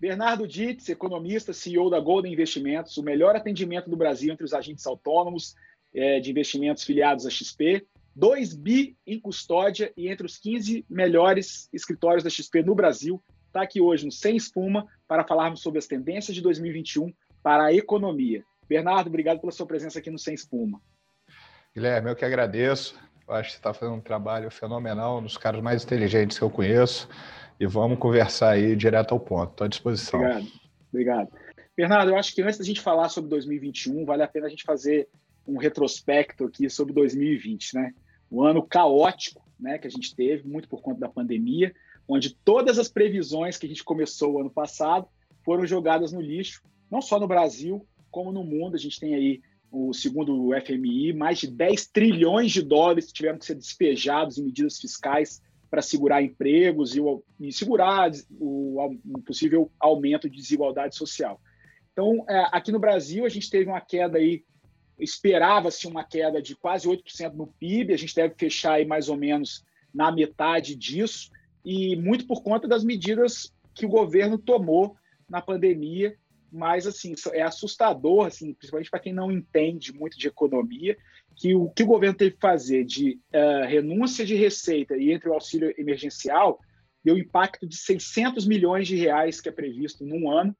Bernardo Dietz, economista, CEO da Golden Investimentos, o melhor atendimento do Brasil entre os agentes autônomos é, de investimentos filiados à XP. 2 bi em custódia e entre os 15 melhores escritórios da XP no Brasil. Está aqui hoje no Sem Espuma para falarmos sobre as tendências de 2021 para a economia. Bernardo, obrigado pela sua presença aqui no Sem Espuma. Guilherme, eu que agradeço. Eu acho que você está fazendo um trabalho fenomenal, um dos caras mais inteligentes que eu conheço. E vamos conversar aí direto ao ponto. Estou à disposição. Obrigado. Obrigado. Bernardo, eu acho que antes da gente falar sobre 2021, vale a pena a gente fazer um retrospecto aqui sobre 2020, né? O ano caótico, né, que a gente teve, muito por conta da pandemia, onde todas as previsões que a gente começou o ano passado foram jogadas no lixo, não só no Brasil, como no mundo. A gente tem aí, o segundo o FMI, mais de 10 trilhões de dólares tiveram que ser despejados em medidas fiscais para segurar empregos e, e segurar o, um possível aumento de desigualdade social. Então, é, aqui no Brasil, a gente teve uma queda aí, esperava-se uma queda de quase 8% no PIB, a gente deve fechar aí mais ou menos na metade disso, e muito por conta das medidas que o governo tomou na pandemia, mas assim, é assustador, assim, principalmente para quem não entende muito de economia, que o que o governo teve que fazer de uh, renúncia de receita e entre o auxílio emergencial deu impacto de 600 milhões de reais que é previsto num ano,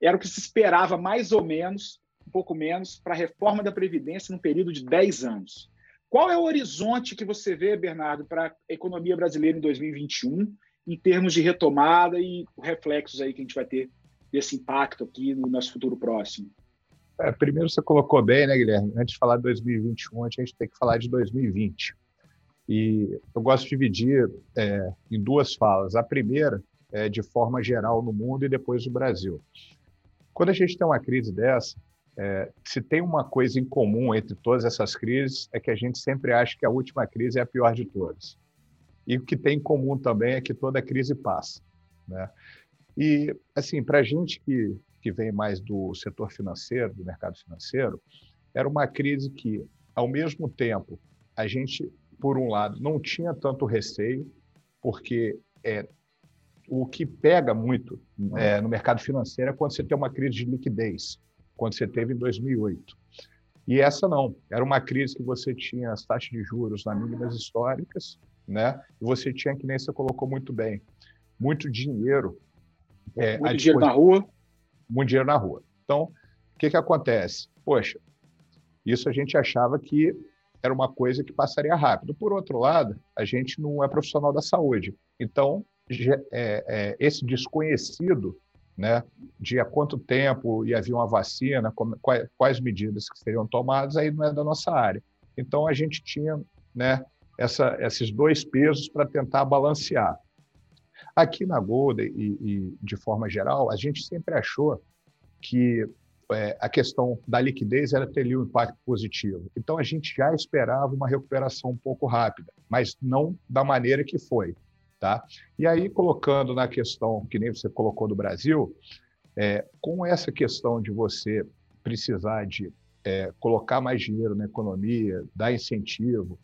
era o que se esperava mais ou menos, um pouco menos, para a reforma da Previdência num período de 10 anos. Qual é o horizonte que você vê, Bernardo, para a economia brasileira em 2021, em termos de retomada e reflexos aí que a gente vai ter desse impacto aqui no nosso futuro próximo? É, primeiro você colocou bem, né, Guilherme? Antes de falar de 2021, a gente tem que falar de 2020. E eu gosto de dividir é, em duas falas. A primeira é de forma geral no mundo e depois no Brasil. Quando a gente tem uma crise dessa, é, se tem uma coisa em comum entre todas essas crises é que a gente sempre acha que a última crise é a pior de todas. E o que tem em comum também é que toda crise passa. Né? E, assim, para a gente que que vem mais do setor financeiro, do mercado financeiro, era uma crise que, ao mesmo tempo, a gente, por um lado, não tinha tanto receio, porque é, o que pega muito é, no mercado financeiro é quando você tem uma crise de liquidez, quando você teve em 2008. E essa não, era uma crise que você tinha as taxas de juros nas mínimas históricas, né? E você tinha, que nem você colocou muito bem, muito dinheiro. É, muito dinheiro na rua muito dinheiro na rua. Então, o que, que acontece? Poxa, isso a gente achava que era uma coisa que passaria rápido. Por outro lado, a gente não é profissional da saúde. Então, é, é, esse desconhecido né, de há quanto tempo ia havia uma vacina, como, quais, quais, medidas que seriam tomadas, aí não é da nossa área. Então, a gente tinha né, essa, esses dois pesos para tentar balancear. Aqui na Golden e, e, de forma geral, a gente sempre achou que é, a questão da liquidez era teria um impacto positivo. Então a gente já esperava uma recuperação um pouco rápida, mas não da maneira que foi, tá? E aí colocando na questão que nem você colocou do Brasil, é, com essa questão de você precisar de é, colocar mais dinheiro na economia, dar incentivo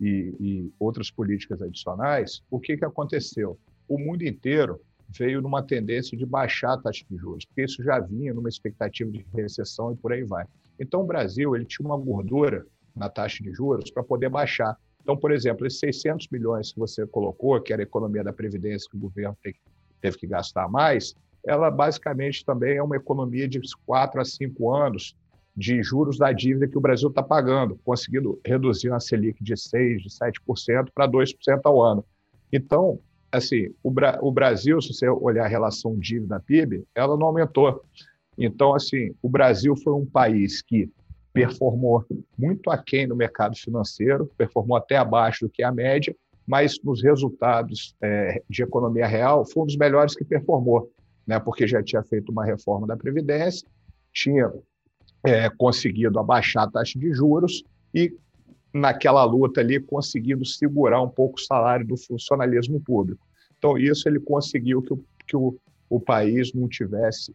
e, e outras políticas adicionais, o que que aconteceu? O mundo inteiro veio numa tendência de baixar a taxa de juros, porque isso já vinha numa expectativa de recessão e por aí vai. Então, o Brasil ele tinha uma gordura na taxa de juros para poder baixar. Então, por exemplo, esses 600 milhões que você colocou, que era a economia da Previdência que o governo teve que gastar mais, ela basicamente também é uma economia de 4 a 5 anos de juros da dívida que o Brasil está pagando, conseguindo reduzir uma Selic de 6%, de 7% para 2% ao ano. Então, assim, o, Bra o Brasil, se você olhar a relação dívida-PIB, ela não aumentou. Então, assim, o Brasil foi um país que performou muito aquém no mercado financeiro, performou até abaixo do que a média, mas nos resultados é, de economia real foi um dos melhores que performou, né? porque já tinha feito uma reforma da Previdência, tinha é, conseguido abaixar a taxa de juros e naquela luta ali, conseguindo segurar um pouco o salário do funcionalismo público. Então, isso ele conseguiu que o, que o, o país não tivesse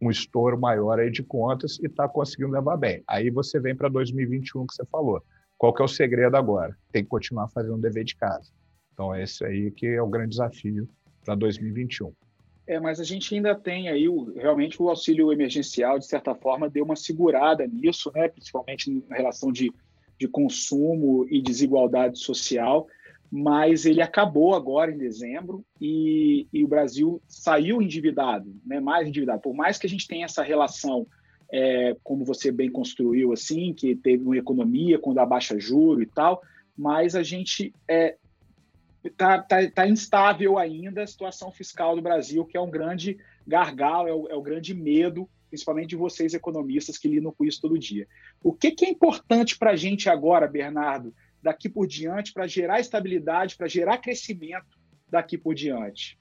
um estouro maior aí de contas e está conseguindo levar bem. Aí você vem para 2021 que você falou. Qual que é o segredo agora? Tem que continuar fazendo o dever de casa. Então, esse aí que é o grande desafio para 2021. É, mas a gente ainda tem aí, o, realmente, o auxílio emergencial, de certa forma, deu uma segurada nisso, né? principalmente na relação de, de consumo e desigualdade social, mas ele acabou agora em dezembro e, e o Brasil saiu endividado, né? mais endividado. Por mais que a gente tenha essa relação, é, como você bem construiu, assim, que teve uma economia quando abaixa juro e tal, mas a gente é, está tá, tá instável ainda a situação fiscal do Brasil, que é um grande gargalo, é o, é o, grande medo, principalmente de vocês economistas que lidam com isso todo dia. O que, que é importante para a gente agora, Bernardo, daqui por diante, para gerar estabilidade, para gerar crescimento daqui por diante?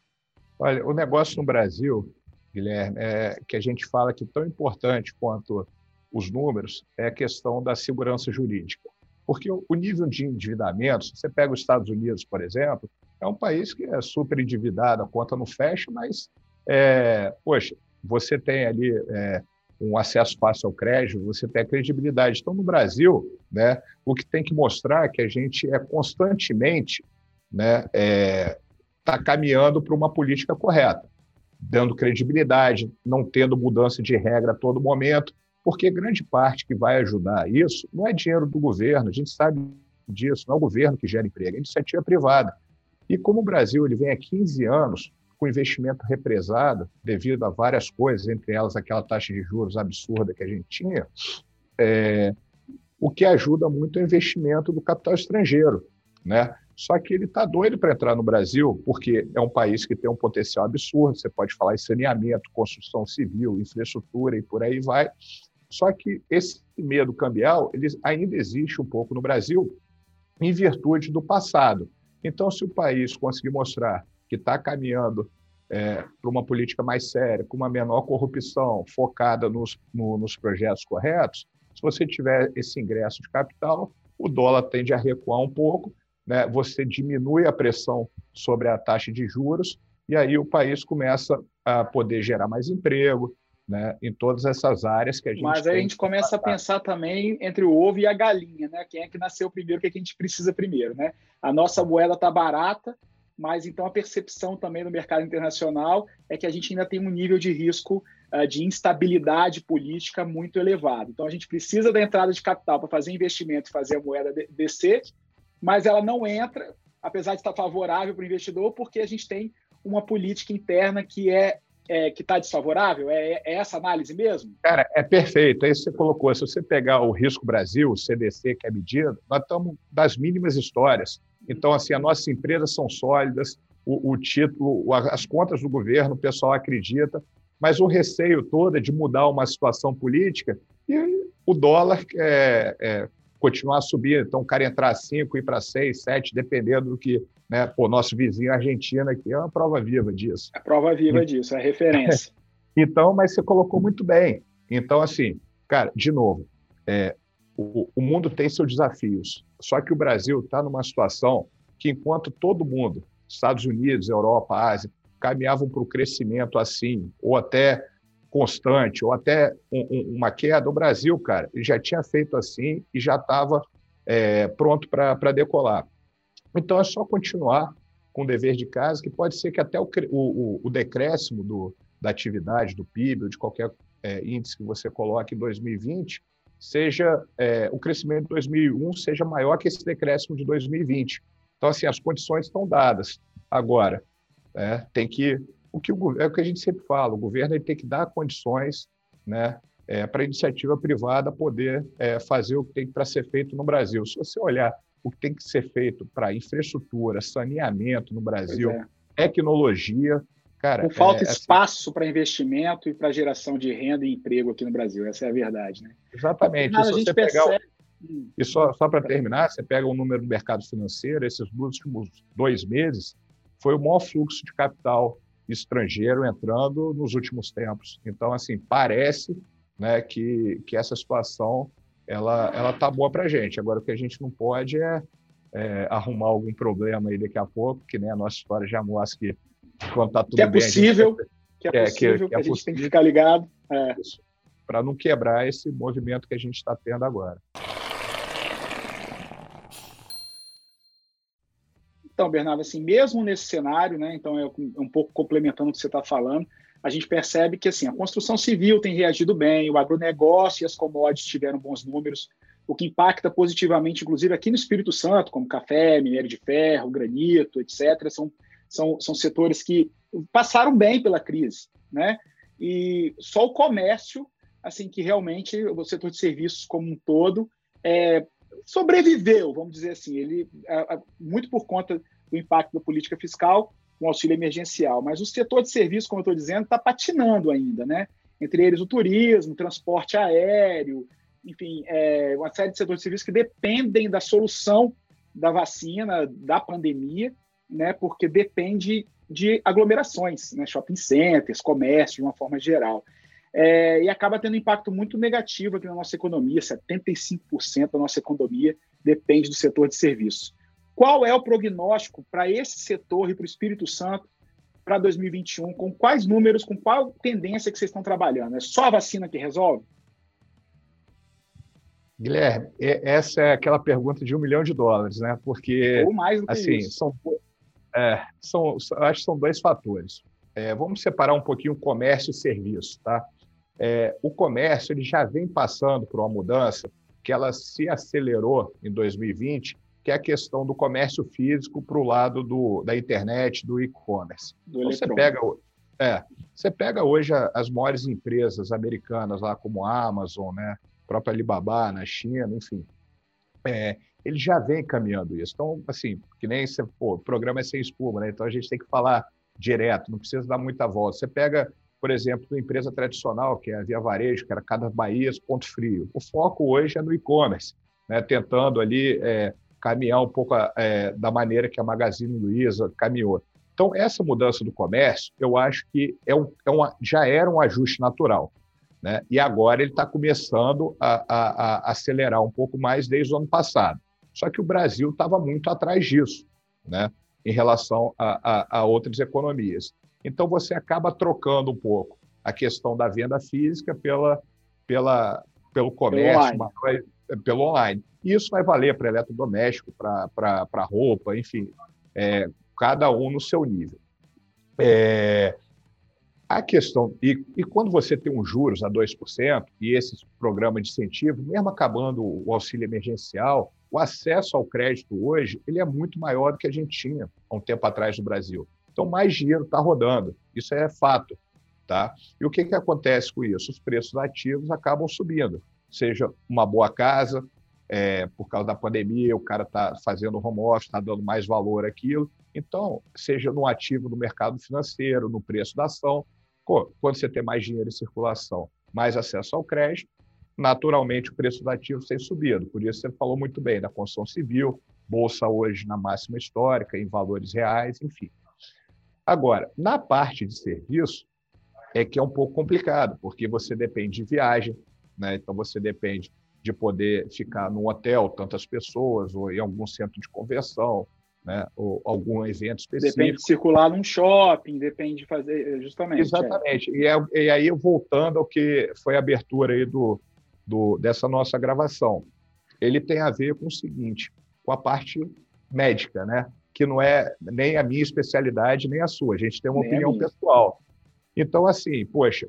Olha, o negócio no Brasil, Guilherme, é que a gente fala que tão importante quanto os números é a questão da segurança jurídica. Porque o nível de endividamento, se você pega os Estados Unidos, por exemplo, é um país que é super endividado, a conta não fecha, mas, é, poxa, você tem ali é, um acesso fácil ao crédito, você tem a credibilidade. Então, no Brasil, né, o que tem que mostrar é que a gente é constantemente né, é, tá caminhando para uma política correta, dando credibilidade, não tendo mudança de regra a todo momento, porque grande parte que vai ajudar isso não é dinheiro do governo, a gente sabe disso, não é o governo que gera emprego, é iniciativa privada. E como o Brasil ele vem há 15 anos com investimento represado, devido a várias coisas, entre elas aquela taxa de juros absurda que a gente tinha, é, o que ajuda muito o investimento do capital estrangeiro. Né? Só que ele está doido para entrar no Brasil, porque é um país que tem um potencial absurdo. Você pode falar em saneamento, construção civil, infraestrutura e por aí vai. Só que esse medo cambial ele ainda existe um pouco no Brasil em virtude do passado. Então, se o país conseguir mostrar que está caminhando é, para uma política mais séria, com uma menor corrupção, focada nos, no, nos projetos corretos, se você tiver esse ingresso de capital, o dólar tende a recuar um pouco, né? você diminui a pressão sobre a taxa de juros, e aí o país começa a poder gerar mais emprego, né, em todas essas áreas que a gente. Mas aí a gente começa a pensar também entre o ovo e a galinha, né? Quem é que nasceu primeiro, o que, é que a gente precisa primeiro, né? A nossa moeda está barata, mas então a percepção também no mercado internacional é que a gente ainda tem um nível de risco uh, de instabilidade política muito elevado. Então a gente precisa da entrada de capital para fazer investimento e fazer a moeda descer, mas ela não entra, apesar de estar favorável para o investidor, porque a gente tem uma política interna que é é, que está desfavorável? É, é, essa análise mesmo? Cara, é perfeito. É isso que você colocou. Se você pegar o Risco Brasil, o CDC, que é medida, nós estamos das mínimas histórias. Então, assim, as nossas empresas são sólidas, o, o título, as contas do governo, o pessoal acredita, mas o receio todo é de mudar uma situação política e o dólar é, é, continuar a subir. Então, o cara entrar a 5, ir para 6, 7, dependendo do que né? O nosso vizinho Argentina aqui é uma prova viva disso. É prova viva disso, é referência. então, mas você colocou muito bem. Então, assim, cara, de novo, é, o, o mundo tem seus desafios. Só que o Brasil está numa situação que, enquanto todo mundo, Estados Unidos, Europa, Ásia, caminhavam para o crescimento assim, ou até constante, ou até um, um, uma queda, o Brasil, cara, já tinha feito assim e já estava é, pronto para decolar. Então, é só continuar com o dever de casa, que pode ser que até o, o, o decréscimo do, da atividade, do PIB, ou de qualquer é, índice que você coloque em 2020, seja é, o crescimento de 2001 seja maior que esse decréscimo de 2020. Então, assim, as condições estão dadas. Agora, é, tem que o que o, é o que a gente sempre fala, o governo ele tem que dar condições, né, é, para a iniciativa privada poder é, fazer o que tem para ser feito no Brasil. Se você olhar o que tem que ser feito para infraestrutura, saneamento no Brasil, é. tecnologia. Cara, Não falta é, assim espaço para investimento e para geração de renda e emprego aqui no Brasil, essa é a verdade. Né? Exatamente. A gente percebe... O... E só, só para terminar, você pega o número do mercado financeiro, esses últimos dois meses, foi o maior fluxo de capital estrangeiro entrando nos últimos tempos. Então, assim, parece né, que, que essa situação ela ela tá boa para a gente. Agora o que a gente não pode é, é, arrumar algum problema aí daqui a pouco, que nem a nossa história já mostra que quando está tudo que é bem, possível, gente... que é, é possível, que, que, é a gente tem que ficar ligado, é. para não quebrar esse movimento que a gente está tendo agora. Então, Bernardo, assim, mesmo nesse cenário, né, então é um pouco complementando o que você está falando, a gente percebe que assim, a construção civil tem reagido bem, o agronegócio e as commodities tiveram bons números, o que impacta positivamente, inclusive aqui no Espírito Santo, como café, minério de ferro, granito, etc., são, são, são setores que passaram bem pela crise, né? E só o comércio, assim, que realmente o setor de serviços como um todo é, sobreviveu, vamos dizer assim, ele muito por conta do impacto da política fiscal, com auxílio emergencial. Mas o setor de serviços, como eu estou dizendo, está patinando ainda, né? Entre eles o turismo, transporte aéreo, enfim, é, uma série de setores de serviços que dependem da solução da vacina, da pandemia, né? Porque depende de aglomerações, né? shopping centers, comércio, de uma forma geral. É, e acaba tendo um impacto muito negativo aqui na nossa economia. 75% da nossa economia depende do setor de serviços. Qual é o prognóstico para esse setor e para o Espírito Santo para 2021? Com quais números, com qual tendência que vocês estão trabalhando? É só a vacina que resolve? Guilherme, essa é aquela pergunta de um milhão de dólares, né? Porque Ou mais do que assim, isso. São, é, são, acho que são dois fatores. É, vamos separar um pouquinho comércio e serviço, tá? É, o comércio ele já vem passando por uma mudança que ela se acelerou em 2020 que é a questão do comércio físico para o lado do, da internet, do e-commerce. Então, você pega, é, você pega hoje as maiores empresas americanas, lá como a Amazon, né, a própria Alibaba na China, enfim, é, ele já vem caminhando isso. Então, assim, que nem você, pô, o programa é sem espuma, né? Então a gente tem que falar direto, não precisa dar muita volta. Você pega, por exemplo, uma empresa tradicional, que é a Via Varejo, que era Cada Bahia, Ponto Frio. O foco hoje é no e-commerce, né? tentando ali é, caminhar um pouco é, da maneira que a Magazine Luiza caminhou. Então, essa mudança do comércio, eu acho que é um, é um, já era um ajuste natural. Né? E agora ele está começando a, a, a, acelerar um pouco mais desde o ano passado. Só que o Brasil estava muito atrás disso, né? em relação a, a, outras economias. Então, você acaba trocando um pouco a questão da venda física pela, pela, pelo comércio, pelo online. online. Isso vai valer para eletrodoméstico, para roupa, enfim, é, cada um no seu nível. É, a questão, e, e, quando você tem um juros a 2%, e esse programa de incentivo, mesmo acabando o auxílio emergencial, o acesso ao crédito hoje ele é muito maior do que a gente tinha há um tempo atrás no Brasil. Então, mais dinheiro está rodando, isso é fato. Tá? E o que, que acontece com isso? Os preços ativos acabam subindo, seja uma boa casa, é, por causa da pandemia, o cara está fazendo home office, está dando mais valor àquilo. Então, seja no ativo do mercado financeiro, no preço da ação, quando você tem mais dinheiro em circulação, mais acesso ao crédito, naturalmente o preço do ativo tem subido. Por isso você falou muito bem da construção civil, bolsa hoje na máxima histórica, em valores reais, enfim. Agora, na parte de serviço, é que é um pouco complicado, porque você depende de viagem, né? então você depende de poder ficar num hotel, tantas pessoas, ou em algum centro de convenção, né? ou algum evento específico. Depende de circular num shopping, depende de fazer, justamente. Exatamente. É. E, é, e, aí, voltando ao que foi a abertura aí do, do, dessa nossa gravação, ele tem a ver com o seguinte, com a parte médica, né? que não é nem a minha especialidade, nem a sua. A gente tem uma nem opinião pessoal. Então, assim, poxa,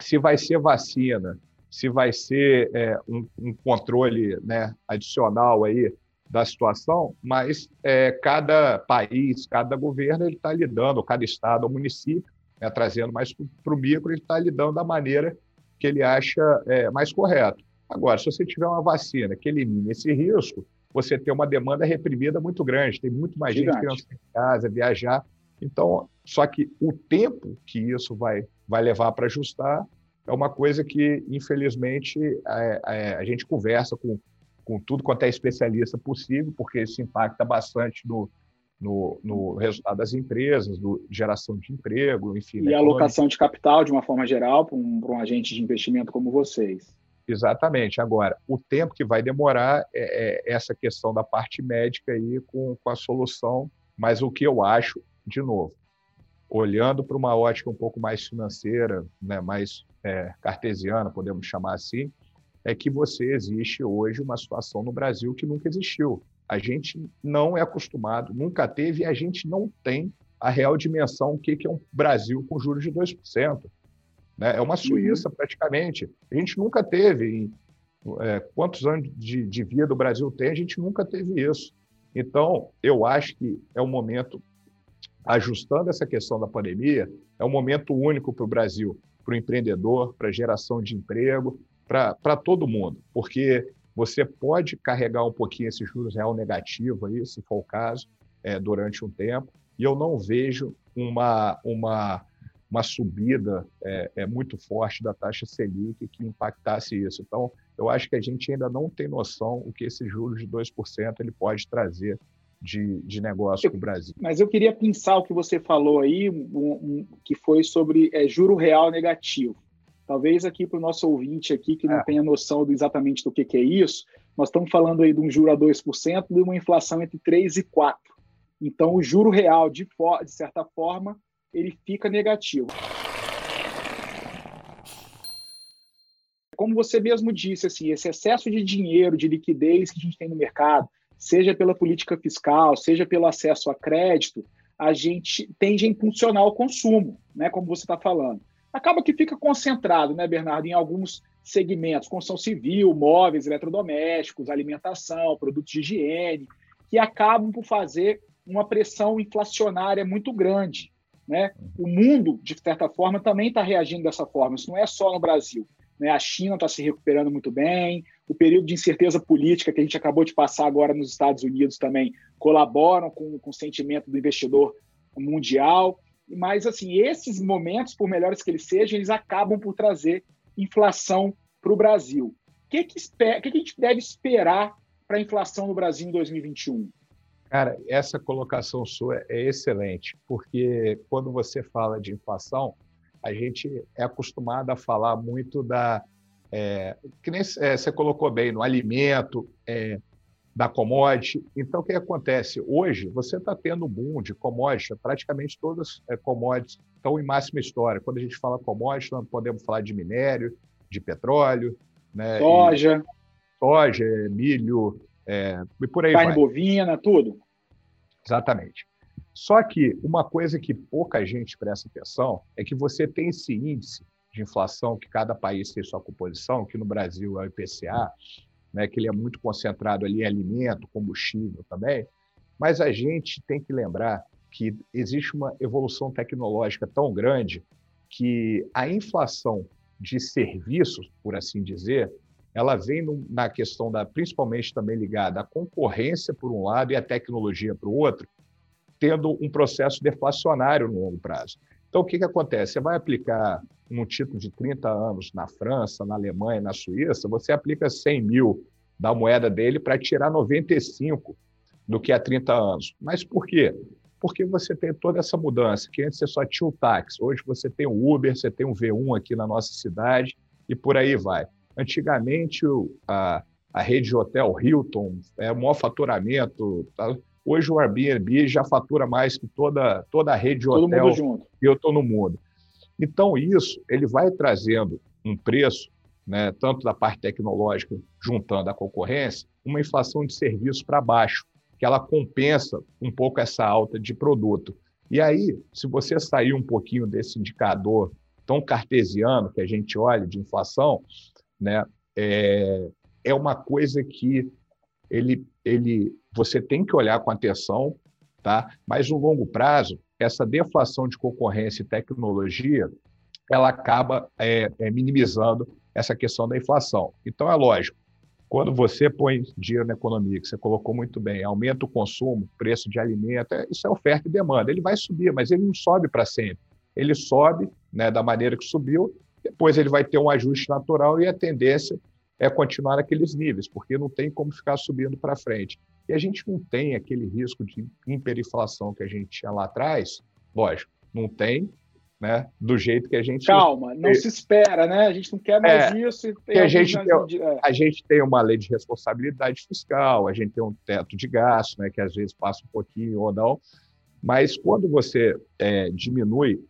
se vai ser vacina, se vai ser é, um, um, controle né, adicional aí da situação, mas é, cada país, cada governo, ele está lidando, cada estado ou município, né, trazendo mais para o micro, ele está lidando da maneira que ele acha é, mais correto. Agora, se você tiver uma vacina que elimine esse risco, você tem uma demanda reprimida muito grande, tem muito mais Gigante. gente sair de casa, viajar. Então, só que o tempo que isso vai, vai levar para ajustar é uma coisa que, infelizmente, é, é, a gente conversa com, com tudo quanto é especialista possível, porque isso impacta bastante no, no, no resultado das empresas, do, geração de emprego, enfim. E a alocação de capital, de uma forma geral, para um, para um agente de investimento como vocês. Exatamente. Agora, o tempo que vai demorar é, é, essa questão da parte médica aí com, com a solução, mas o que eu acho, de novo, olhando para uma ótica um pouco mais financeira, né, mais é, cartesiana, podemos chamar assim, é que você existe hoje uma situação no Brasil que nunca existiu, A gente não é acostumado, nunca teve, e a gente não tem a real dimensão o que é um Brasil com juros de 2%. Né? É uma Suíça, uhum. praticamente. A gente nunca teve. É, quantos anos de, de vida o Brasil tem? A gente nunca teve isso. Então, eu acho que é um momento, ajustando essa questão da pandemia, é um momento único para o Brasil, para o empreendedor, para geração de emprego, para todo mundo, porque você pode carregar um pouquinho esse juros real negativo aí, se for o caso, é, durante um tempo, e eu não vejo uma, uma, uma subida é, é, muito forte da taxa Selic que impactasse isso. Então, eu acho que a gente ainda não tem noção o que esse juros de 2% ele pode trazer de, de negócio para o Brasil. Mas eu queria pensar o que você falou aí, um, um, que foi sobre é, juro real negativo. Talvez aqui para o nosso ouvinte aqui que não é. tenha noção do, exatamente do que, que, é isso, nós estamos falando aí de um juro a 2% de uma inflação entre 3 e 4. Então, o juro real, de, de certa forma, ele fica negativo. Como você mesmo disse, assim, esse excesso de dinheiro, de liquidez que a gente tem no mercado, seja pela política fiscal, seja pelo acesso a crédito, a gente tende a impulsionar o consumo, né, como você está falando. Acaba que fica concentrado, né, Bernardo, em alguns segmentos, construção civil, móveis, eletrodomésticos, alimentação, produtos de higiene, que acabam por fazer uma pressão inflacionária muito grande. Né? O mundo, de certa forma, também está reagindo dessa forma. Isso não é só no Brasil. Né? A China está se recuperando muito bem, o período de incerteza política que a gente acabou de passar agora nos Estados Unidos também colaboram com, com o sentimento do investidor mundial. Mas, assim, esses momentos, por melhores que eles sejam, eles acabam por trazer inflação para o Brasil. O que, que, que, que a gente deve esperar para a inflação no Brasil em 2021? Cara, essa colocação sua é excelente, porque quando você fala de inflação, a gente é acostumado a falar muito da. É, que nem é, você colocou bem, no alimento, é, da commodity. Então, o que acontece? Hoje, você está tendo boom de commodities, praticamente todas as é, commodities estão em máxima história. Quando a gente fala commodities, nós podemos falar de minério, de petróleo, né? soja, e, soja, milho, é, e por aí Carne vai. bovina, tudo. Exatamente. Só que uma coisa que pouca gente presta atenção é que você tem esse índice de inflação que cada país tem sua composição, que no Brasil é o IPCA, né, que ele é muito concentrado ali em alimento, combustível também, mas a gente tem que lembrar que existe uma evolução tecnológica tão grande que a inflação de serviços, por assim dizer, ela vem no, na questão da, principalmente também ligada à concorrência por um lado e à tecnologia para o outro, tendo um processo deflacionário no longo prazo. Então, o que, que acontece? Você vai aplicar um título de 30 anos na França, na Alemanha, na Suíça, você aplica 100 mil da moeda dele para tirar 95 do que há 30 anos. Mas por quê? Porque você tem toda essa mudança, que antes você só tinha o táxi, hoje você tem o Uber, você tem o V1 aqui na nossa cidade e por aí vai. Antigamente, a, a rede de hotel Hilton é o maior faturamento. Tá? Hoje o Airbnb já fatura mais que toda, toda a rede de Todo hotel Hilton no mundo. Então, isso ele vai trazendo um preço, né, tanto da parte tecnológica, juntando a concorrência, uma inflação de serviço para baixo, que ela compensa um pouco essa alta de produto. E aí, se você sair um pouquinho desse indicador tão cartesiano que a gente olha de inflação, né? É, é uma coisa que ele, ele, você tem que olhar com atenção, tá? Mas no longo prazo, essa deflação de concorrência e tecnologia, ela acaba é, é, minimizando essa questão da inflação. Então é lógico, quando você põe dinheiro na economia, que você colocou muito bem, aumenta o consumo, preço de alimento, é, isso é oferta e demanda. Ele vai subir, mas ele não sobe para sempre. Ele sobe né, da maneira que subiu depois ele vai ter um ajuste natural e a tendência é continuar naqueles níveis, porque não tem como ficar subindo para frente. E a gente não tem aquele risco de hiperinflação que a gente tinha lá atrás, lógico, não tem, né? Do jeito que a gente. Calma, não se espera, né? A gente não quer mais é, isso. E a, gente tem, é. a gente tem uma lei de responsabilidade fiscal, a gente tem um teto de gasto, né? Que às vezes passa um pouquinho ou não. Mas quando você é, diminui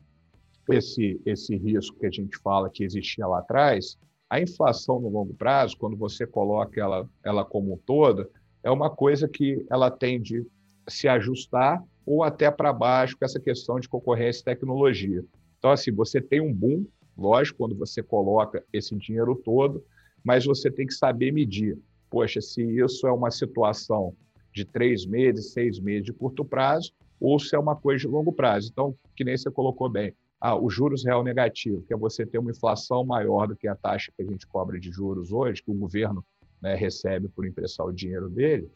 esse, esse risco que a gente fala que existia lá atrás, a inflação no longo prazo, quando você coloca ela, ela como um todo, é uma coisa que ela tende a se ajustar ou até para baixo com essa questão de concorrência e tecnologia. Então, assim, você tem um boom, lógico, quando você coloca esse dinheiro todo, mas você tem que saber medir. Poxa, se isso é uma situação de três meses, seis meses de curto prazo, ou se é uma coisa de longo prazo. Então, que nem você colocou bem, ah, o juros real negativo, que é você ter uma inflação maior do que a taxa que a gente cobra de juros hoje, que o governo né, recebe por impressar o dinheiro dele,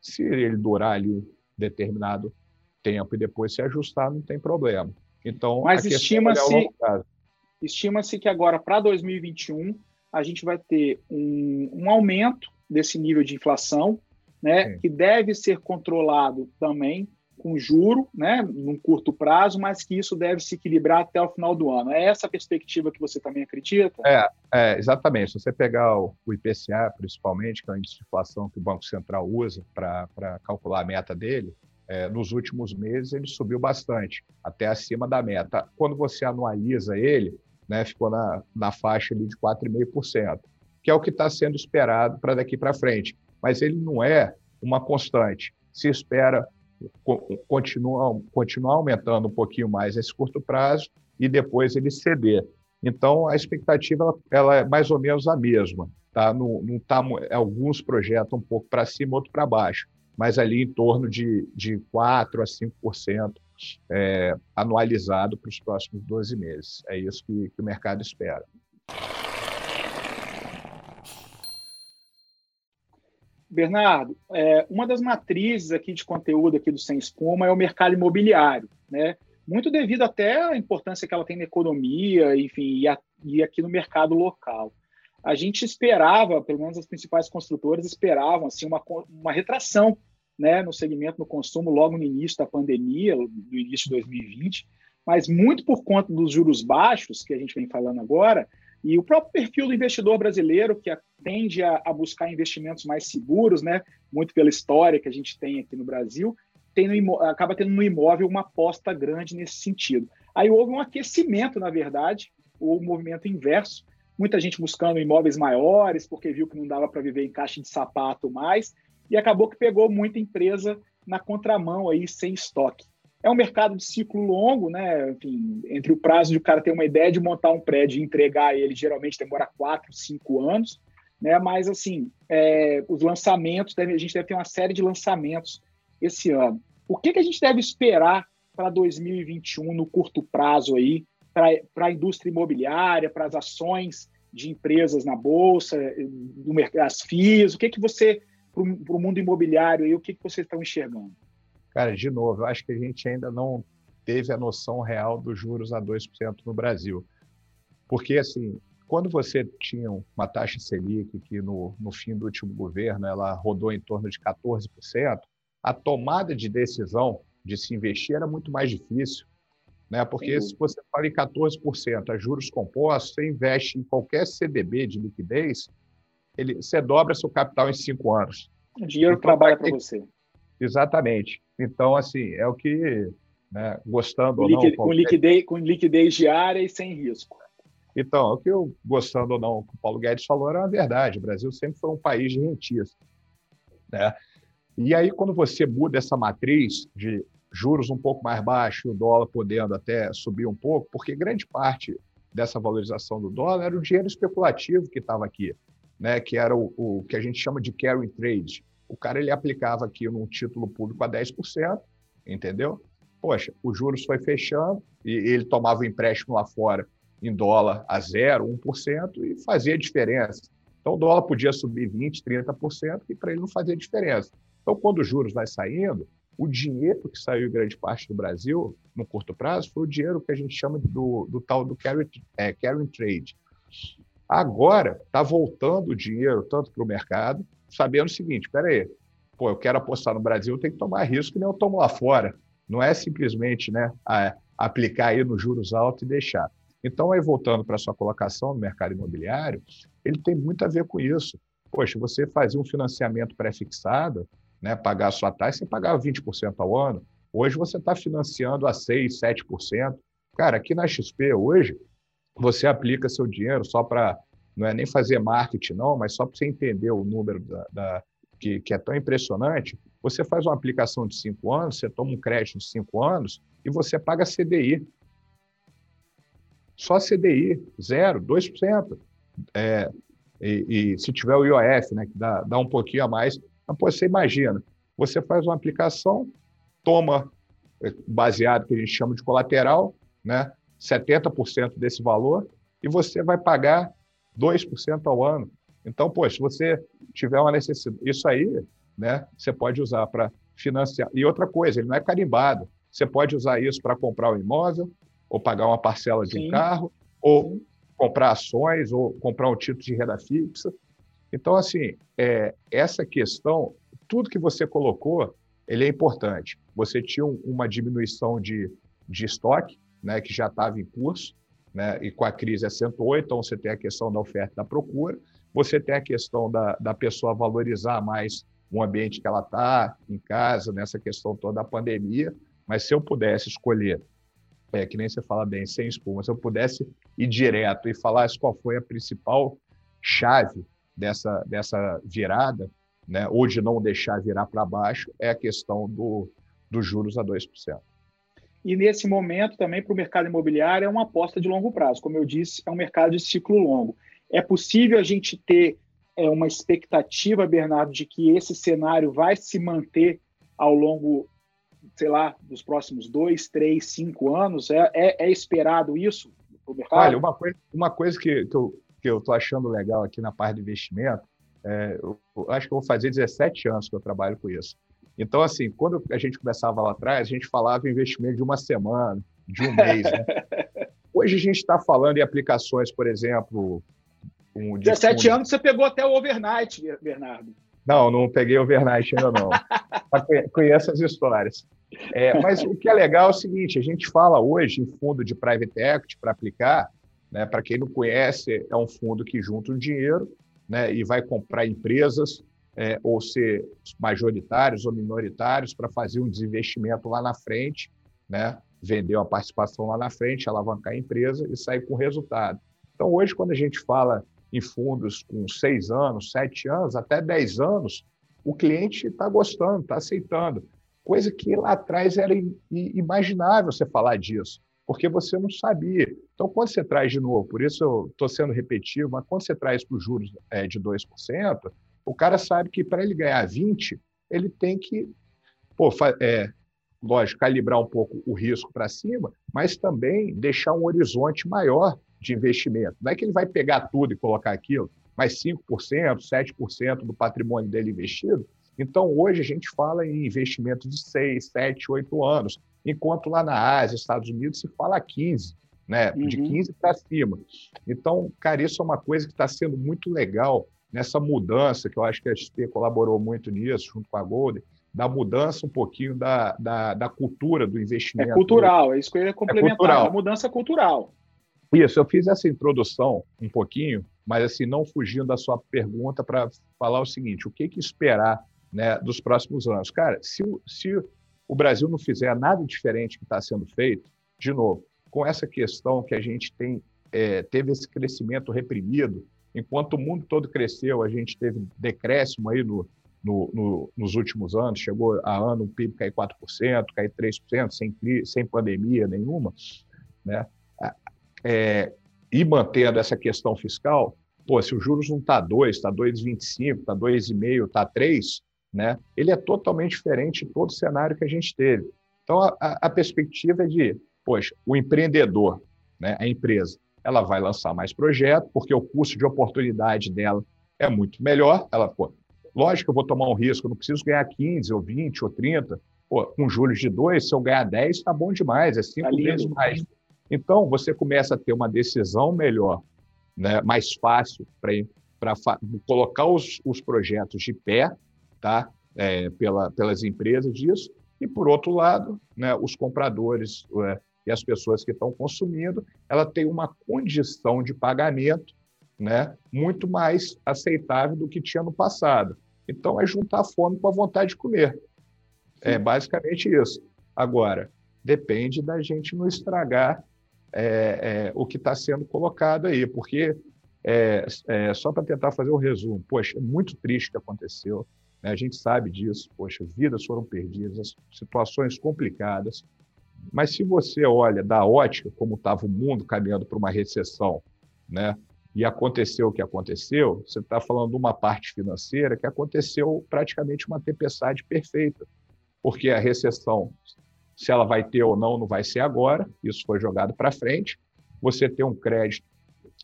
se ele durar ali um determinado tempo e depois se ajustar, não tem problema. Então, mas é estima-se estima-se que agora para 2021 a gente vai ter um, um aumento desse nível de inflação, né, Sim. que deve ser controlado também com juro, né, num curto prazo, mas que isso deve se equilibrar até o final do ano. É essa a perspectiva que você também acredita? É, é exatamente. Se você pegar o, IPCA, principalmente, que é o índice de inflação que o Banco Central usa para calcular a meta dele, é, nos últimos meses ele subiu bastante, até acima da meta. Quando você anualiza ele, né, ficou na, na faixa ali de 4,5%, que é o que está sendo esperado para daqui para frente. Mas ele não é uma constante. Se espera continuar, continuar aumentando um pouquinho mais esse curto prazo e depois ele ceder. Então, a expectativa ela é mais ou menos a mesma. Tá? Não, não tá, alguns projetam um pouco para cima, outro para baixo, mas ali em torno de, de 4% a 5% é, anualizado para os próximos 12 meses. É isso que, que o mercado espera. Bernardo, é, uma das matrizes aqui de conteúdo aqui do Sem Espuma é o mercado imobiliário, né? Muito devido até à importância que ela tem na economia, enfim, e, a, e aqui no mercado local. A gente esperava, pelo menos as principais construtoras esperavam assim uma, uma retração, né, no segmento no consumo logo no início da pandemia, no início de 2020, mas muito por conta dos juros baixos que a gente vem falando agora, e o próprio perfil do investidor brasileiro, que tende a, a, buscar investimentos mais seguros, né? muito pela história que a gente tem aqui no Brasil, tem no acaba tendo no imóvel uma aposta grande nesse sentido. Aí houve um aquecimento, na verdade, o movimento inverso. Muita gente buscando imóveis maiores, porque viu que não dava para viver em caixa de sapato mais, e acabou que pegou muita empresa na contramão aí, sem estoque. É um mercado de ciclo longo, né? Enfim, entre o prazo de o cara ter uma ideia de montar um prédio e entregar ele, geralmente demora quatro, cinco anos, né? Mas, assim, é, os lançamentos, deve, a gente deve ter uma série de lançamentos esse ano. O que, que a gente deve esperar para 2021 no curto prazo aí, para a indústria imobiliária, para as ações de empresas na Bolsa, do as FIIs? O que, que você, para o mundo imobiliário, aí, o que, que vocês estão enxergando? Cara, de novo, eu acho que a gente ainda não teve a noção real dos juros a 2% no Brasil. Porque, assim, quando você tinha uma taxa Selic que no, no fim do último governo ela rodou em torno de 14%, a tomada de decisão de se investir era muito mais difícil. Né? Porque Sim. se você fala em 14% a juros compostos, você investe em qualquer CDB de liquidez, ele, você dobra seu capital em cinco anos. O dinheiro então, trabalha para você. Exatamente. Então, assim, é o que, né, gostando com ou não... Com liquidez, com liquidez diária e sem risco. Então, o que eu, gostando ou não, o Paulo Guedes falou era uma verdade. O Brasil sempre foi um país de rentista. Né? E aí, quando você muda essa matriz de juros um pouco mais baixos, o dólar podendo até subir um pouco, porque grande parte dessa valorização do dólar era o dinheiro especulativo que estava aqui, né? que era o, o que a gente chama de carry trade, o cara ele aplicava aqui num título público a 10%, entendeu? Poxa, os juros foi fechando e ele tomava o empréstimo lá fora em dólar a 0, 1% e fazia diferença. Então o dólar podia subir 20%, 30% e para ele não fazia diferença. Então quando os juros vai saindo, o dinheiro que saiu em grande parte do Brasil, no curto prazo, foi o dinheiro que a gente chama do, do tal do carry, é, carry trade. Agora está voltando o dinheiro tanto para o mercado sabendo o seguinte: espera aí, pô, eu quero apostar no Brasil, eu tenho que tomar risco que nem eu tomo lá fora. Não é simplesmente né, a, aplicar aí nos juros altos e deixar. Então, aí voltando para a sua colocação no mercado imobiliário, ele tem muito a ver com isso. Poxa, você fazia um financiamento pré-fixado, né, pagar a sua taxa, você pagava 20% ao ano. Hoje você está financiando a 6%, 7%. Cara, aqui na XP hoje, você aplica seu dinheiro só para não é nem fazer marketing, não, mas só para você entender o número da, da, que, que é tão impressionante, você faz uma aplicação de cinco anos, você toma um crédito de cinco anos e você paga CDI. Só CDI, zero, 2%. É, e, e, se tiver o IOF, né, que dá, dá um pouquinho a mais, então, pô, você imagina, você faz uma aplicação, toma é, baseado que a gente chama de colateral, né, 70% desse valor, e você vai pagar 2% ao ano. Então, pô, se você tiver uma necessidade, isso aí, né, você pode usar para financiar. E outra coisa, ele não é carimbado. Você pode usar isso para comprar um imóvel, ou pagar uma parcela de Sim. um carro, ou comprar ações, ou comprar um título de renda fixa. Então, assim, é, essa questão, tudo que você colocou, ele é importante. Você tinha uma diminuição de, de estoque, né, que já estava em curso, né, e com a crise acentuou, então você tem a questão da oferta e da procura, você tem a questão da, da pessoa valorizar mais o ambiente que ela está em casa, nessa questão toda da pandemia, mas se eu pudesse escolher, é, que nem você fala bem, sem espuma, se eu pudesse ir direto e falar qual foi a principal chave dessa, dessa virada, né, ou de não deixar virar para baixo, é a questão do, dos juros a 2%. E nesse momento, também para o mercado imobiliário, é uma aposta de longo prazo. Como eu disse, é um mercado de ciclo longo. É possível a gente ter é, uma expectativa, Bernardo, de que esse cenário vai se manter ao longo, sei lá, dos próximos dois, três, cinco anos? É, é, é esperado isso para o mercado? Olha, uma coisa, uma coisa que, que eu que eu estou achando legal aqui na parte de investimento, é, eu, eu acho que eu vou fazer 17 anos que eu trabalho com isso. Então, assim, quando a gente começava lá atrás, a gente falava em investimento de uma semana, de um mês. Né? Hoje a gente está falando em aplicações, por exemplo. Um 17 fundo. anos você pegou até o overnight, Bernardo. Não, não peguei overnight ainda não. conheço as histórias. É, mas o que é legal é o seguinte: a gente fala hoje em fundo de private equity para aplicar. Né? Para quem não conhece, é um fundo que junta um dinheiro né, e vai comprar empresas é, ou ser majoritários ou minoritários para fazer um desinvestimento lá na frente, né? vender uma participação lá na frente, alavancar a empresa e sair com resultado. Então, hoje, quando a gente fala em fundos com seis anos, sete anos, até dez anos, o cliente está gostando, está aceitando. Coisa que lá atrás era imaginável você falar disso, porque você não sabia. Então, quando você traz de novo, por isso eu estou sendo repetitivo, mas quando você traz para os juros é, de 2%, o cara sabe que para ele ganhar 20, ele tem que, pô, é, lógico, calibrar um pouco o risco para cima, mas também deixar um horizonte maior de investimento. Não é que ele vai pegar tudo e colocar aquilo, mas 5%, 7% do patrimônio dele investido. Então, hoje a gente fala em investimento de 6, 7, 8 anos, enquanto lá na Ásia, Estados Unidos, se fala 15, né? Uhum. de 15 para cima. Então, cara, isso é uma coisa que está sendo muito legal nessa mudança, que eu acho que a XP colaborou muito nisso, junto com a Golden, da mudança um pouquinho da, da, da cultura do investimento. É cultural, é isso que eu ia complementar, é a mudança cultural. Isso, eu fiz essa introdução um pouquinho, mas assim, não fugindo da sua pergunta para falar o seguinte, o que, que esperar né, dos próximos anos? Cara, se, se o Brasil não fizer nada diferente que está sendo feito, de novo, com essa questão que a gente tem, é, teve esse crescimento reprimido, Enquanto o mundo todo cresceu, a gente teve decréscimo aí no, no, no, nos últimos anos, chegou a ano o PIB cair 4%, cair 3%, sem, sem pandemia nenhuma, né? É, e mantendo essa questão fiscal, pô, se os juros não está 2, está 2,25, está 2,5, está 3, né? ele é totalmente diferente de todo o cenário que a gente teve. Então, a, a perspectiva é de, poxa, o empreendedor, né, a empresa, ela vai lançar mais projeto, porque o custo de oportunidade dela é muito melhor. Ela, pô, lógico que eu vou tomar um risco, eu não preciso ganhar 15 ou 20 ou 30. Pô, com juros de 2, se eu ganhar 10, está bom demais, é cinco tá vezes mais. Então, você começa a ter uma decisão melhor, né, mais fácil para colocar os, os projetos de pé tá, é, pela, pelas empresas disso. E, por outro lado, né, os compradores, é, e as pessoas que estão consumindo, ela tem uma condição de pagamento né, muito mais aceitável do que tinha no passado. Então, é juntar a fome com a vontade de comer. É basicamente isso. Agora, depende da gente não estragar é, é, o que está sendo colocado aí, porque, é, é só para tentar fazer um resumo, poxa, é muito triste o que aconteceu. né? a gente sabe disso, poxa, vidas foram perdidas, situações complicadas, mas se você olha da ótica como estava o mundo caminhando para uma recessão, né? e aconteceu o que aconteceu, você está falando de uma parte financeira que aconteceu praticamente uma tempestade perfeita, porque a recessão, se ela vai ter ou não, não vai ser agora, isso foi jogado para frente. Você tem um crédito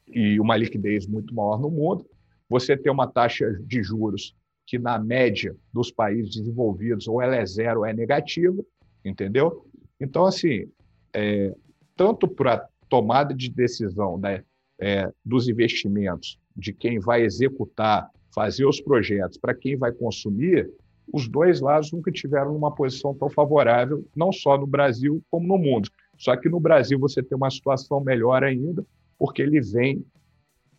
e uma liquidez muito maior no mundo, você tem uma taxa de juros que, na média dos países desenvolvidos, ou ela é zero ou é negativa, entendeu? Então, assim, é, tanto para tomada de decisão né, é, dos investimentos, de quem vai executar, fazer os projetos, para quem vai consumir, os dois lados nunca tiveram uma posição tão favorável, não só no Brasil, como no mundo. Só que no Brasil você tem uma situação melhor ainda, porque ele vem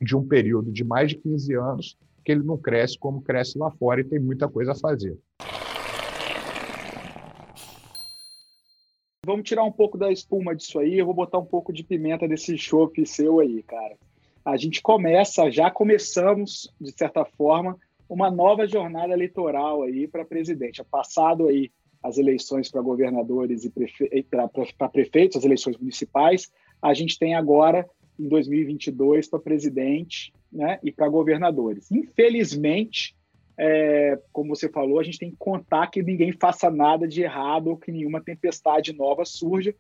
de um período de mais de 15 anos que ele não cresce como cresce lá fora e tem muita coisa a fazer. Vamos tirar um pouco da espuma disso aí, eu vou botar um pouco de pimenta desse chopp seu aí, cara. A gente começa, já começamos, de certa forma, uma nova jornada eleitoral aí para presidente. É passado aí as eleições para governadores e prefe... para prefeitos, as eleições municipais, a gente tem agora, em 2022, para presidente né, e para governadores. Infelizmente, é, como você falou, a gente tem que contar que ninguém faça nada de errado ou que nenhuma tempestade nova surja,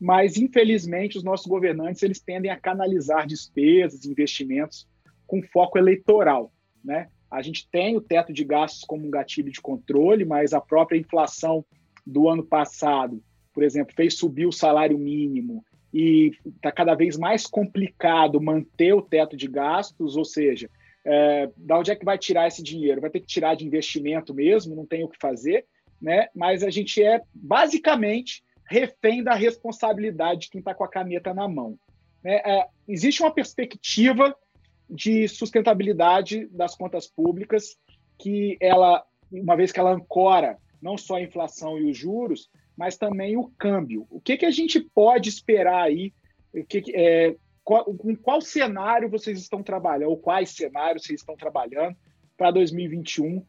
mas infelizmente os nossos governantes eles tendem a canalizar despesas, investimentos com foco eleitoral, né? A gente tem o teto de gastos como um gatilho de controle, mas a própria inflação do ano passado, por exemplo, fez subir o salário mínimo e está cada vez mais complicado manter o teto de gastos, ou seja, é, da onde é que vai tirar esse dinheiro? Vai ter que tirar de investimento mesmo, não tem o que fazer, né? Mas a gente é basicamente refém da responsabilidade de quem está com a caneta na mão. Né? É, existe uma perspectiva de sustentabilidade das contas públicas que ela, uma vez que ela ancora não só a inflação e os juros, mas também o câmbio. O que, que a gente pode esperar aí? Que, é, qual, com qual cenário vocês estão trabalhando, ou quais cenários vocês estão trabalhando para 2021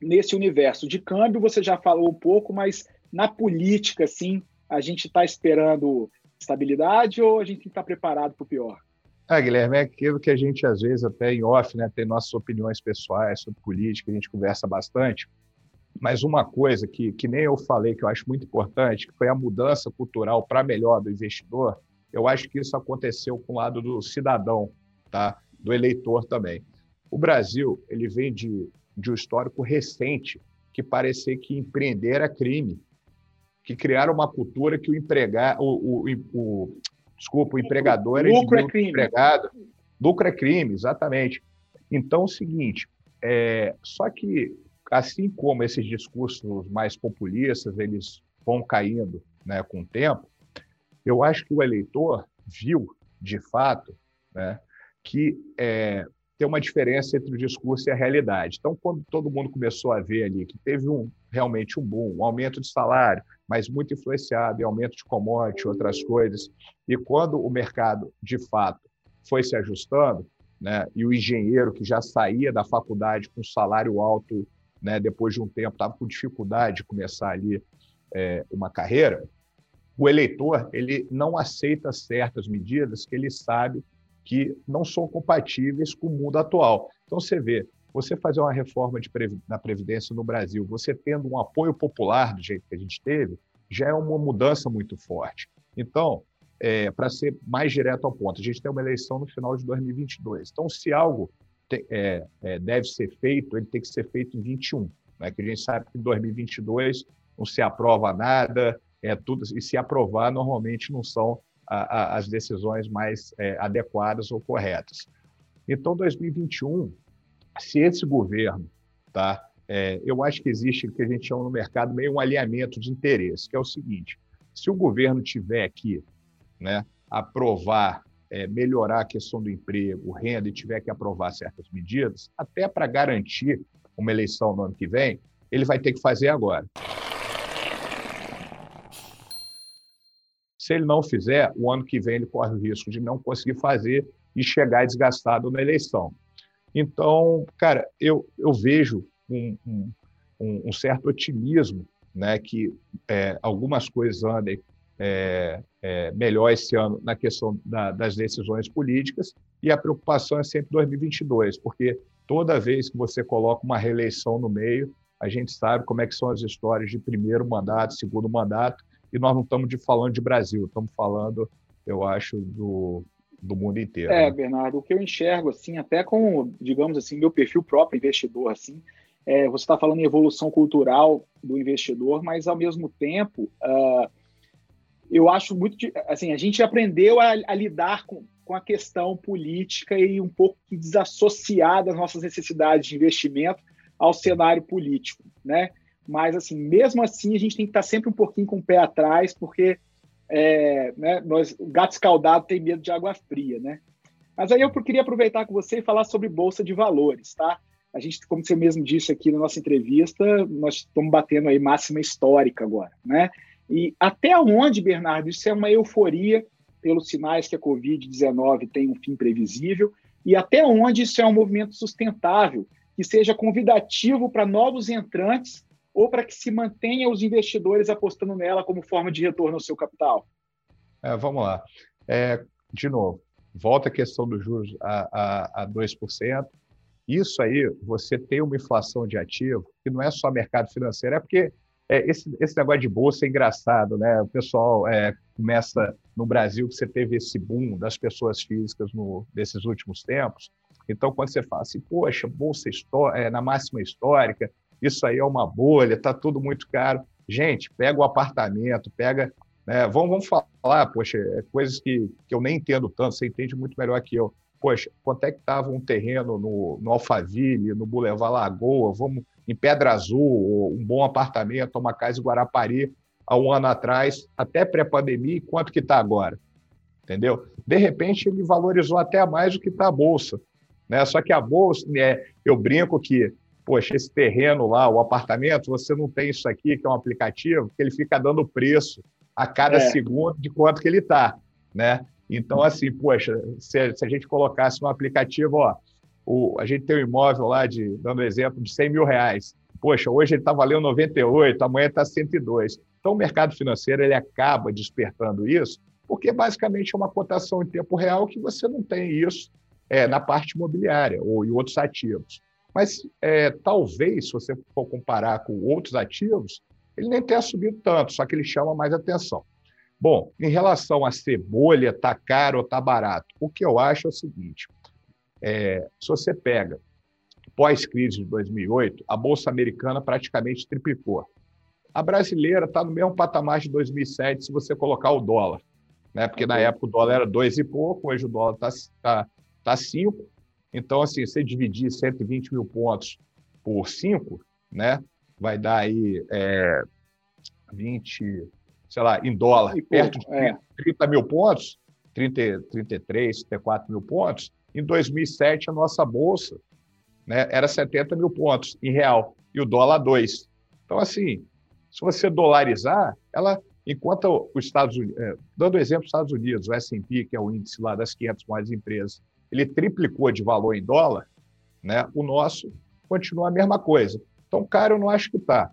nesse universo de câmbio? Você já falou um pouco, mas na política, assim, a gente está esperando estabilidade ou a gente está preparado para o pior? Ah, Guilherme, é aquilo que a gente, às vezes, até em off, né, tem nossas opiniões pessoais sobre política, a gente conversa bastante. Mas uma coisa que, que nem eu falei, que eu acho muito importante, que foi a mudança cultural para melhor do investidor, eu acho que isso aconteceu com o lado do cidadão, tá? do eleitor também. O Brasil ele vem de, de um histórico recente que parecia que empreender era crime, que criaram uma cultura que o empregar, o, o, o desculpa, o empregador lucro é crime. empregado, lucro é crime, exatamente. Então, é o seguinte, é, só que assim como esses discursos mais populistas eles vão caindo, né, com o tempo, eu acho que o eleitor viu, de fato, né, que é, tem uma diferença entre o discurso e a realidade. Então, quando todo mundo começou a ver ali que teve um realmente um boom, um aumento de salário, mas muito influenciado em aumento de commodity, outras coisas, e quando o mercado, de fato, foi se ajustando, né, e o engenheiro que já saía da faculdade com salário alto, né, depois de um tempo, estava com dificuldade de começar ali é, uma carreira, o eleitor ele não aceita certas medidas que ele sabe que não são compatíveis com o mundo atual. Então você vê, você fazer uma reforma de na previdência no Brasil, você tendo um apoio popular do jeito que a gente teve, já é uma mudança muito forte. Então, é, para ser mais direto ao ponto, a gente tem uma eleição no final de 2022. Então, se algo é, é, deve ser feito, ele tem que ser feito em 21, né? que a gente sabe que em 2022 não se aprova nada, é tudo e se aprovar normalmente não são a, a, as decisões mais é, adequadas ou corretas. Então, 2021, se esse governo, tá, é, eu acho que existe o que a gente chama no mercado meio um alinhamento de interesse, que é o seguinte: se o governo tiver aqui, né, aprovar, é, melhorar a questão do emprego, renda e tiver que aprovar certas medidas, até para garantir uma eleição no ano que vem, ele vai ter que fazer agora. Se ele não fizer, o ano que vem ele corre o risco de não conseguir fazer e chegar desgastado na eleição. Então, cara, eu, eu vejo um, um, um, certo otimismo, né, que é, algumas coisas andem é, é, melhor esse ano na questão da, das decisões políticas, e a preocupação é sempre 2022, porque toda vez que você coloca uma reeleição no meio, a gente sabe como é que são as histórias de primeiro mandato, segundo mandato, e nós não estamos de, falando de Brasil, estamos falando, eu acho, do, do mundo inteiro. É, né? Bernardo, o que eu enxergo, assim, até com, digamos assim, meu perfil próprio investidor, assim, é, você está falando em evolução cultural do investidor, mas ao mesmo tempo, uh, eu acho muito, assim, a gente aprendeu a, a lidar com, com a questão política e um pouco desassociar das nossas necessidades de investimento ao cenário político, né? Mas, assim, mesmo assim, a gente tem que estar sempre um pouquinho com o pé atrás, porque é, né, nós, o gato escaldado tem medo de água fria, né? Mas aí eu queria aproveitar com você e falar sobre Bolsa de Valores, tá? A gente, como você mesmo disse aqui na nossa entrevista, nós estamos batendo aí máxima histórica agora, né? E até onde, Bernardo, isso é uma euforia pelos sinais que a Covid-19 tem um fim previsível e até onde isso é um movimento sustentável, que seja convidativo para novos entrantes ou para que se mantenha os investidores apostando nela como forma de retorno ao seu capital? É, vamos lá. É, de novo, volta a questão dos juros a, a, a 2%. Isso aí, você tem uma inflação de ativo, que não é só mercado financeiro, é porque é, esse, esse negócio de bolsa é engraçado, né? O pessoal é, começa no Brasil, que você teve esse boom das pessoas físicas no, nesses últimos tempos. Então, quando você fala assim, poxa, bolsa é, na máxima histórica, isso aí é uma bolha, está tudo muito caro. Gente, pega o apartamento, pega. Né, vamos, vamos falar, poxa, é coisas que, que eu nem entendo tanto, você entende muito melhor que eu. Poxa, quanto é que estava um terreno no, no Alphaville, no Boulevard Lagoa? Vamos em Pedra Azul, um bom apartamento, uma casa em Guarapari, há um ano atrás, até pré-pandemia, e quanto que está agora? Entendeu? De repente, ele valorizou até mais do que está a Bolsa. Né? Só que a Bolsa, né, eu brinco que, poxa, esse terreno lá, o apartamento, você não tem isso aqui, que é um aplicativo, que ele fica dando preço a cada é. segundo de quanto que ele está. Né? Então, assim, poxa, se, se a gente colocasse um aplicativo, ó, o, a gente tem um imóvel lá, de, dando exemplo, de 100 mil reais. Poxa, hoje ele está valendo 98, amanhã está 102. Então, o mercado financeiro ele acaba despertando isso, porque basicamente é uma cotação em tempo real que você não tem isso é, na parte imobiliária ou em outros ativos. Mas é, talvez, se você for comparar com outros ativos, ele nem tenha subido tanto, só que ele chama mais atenção. Bom, em relação a ser bolha, está caro ou está barato, o que eu acho é o seguinte: é, se você pega pós-crise de 2008, a Bolsa Americana praticamente triplicou. A brasileira está no mesmo patamar de 2007 se você colocar o dólar. Né? Porque na época o dólar era dois e pouco, hoje o dólar está tá, tá cinco. Então, assim, você dividir 120 mil pontos por cinco, né? vai dar aí é, 20, sei lá, em dólar, perto de 30, é. 30 mil pontos, 30, 33, 34 mil pontos, em 2007, a nossa bolsa né, era 70 mil pontos em real e o dólar 2. Então, assim, se você dolarizar, ela, enquanto os Estados Unidos, é, dando exemplo, os Estados Unidos, o S&P, que é o índice lá das 500 maiores empresas, ele triplicou de valor em dólar, né, o nosso continua a mesma coisa. Então, caro eu não acho que está.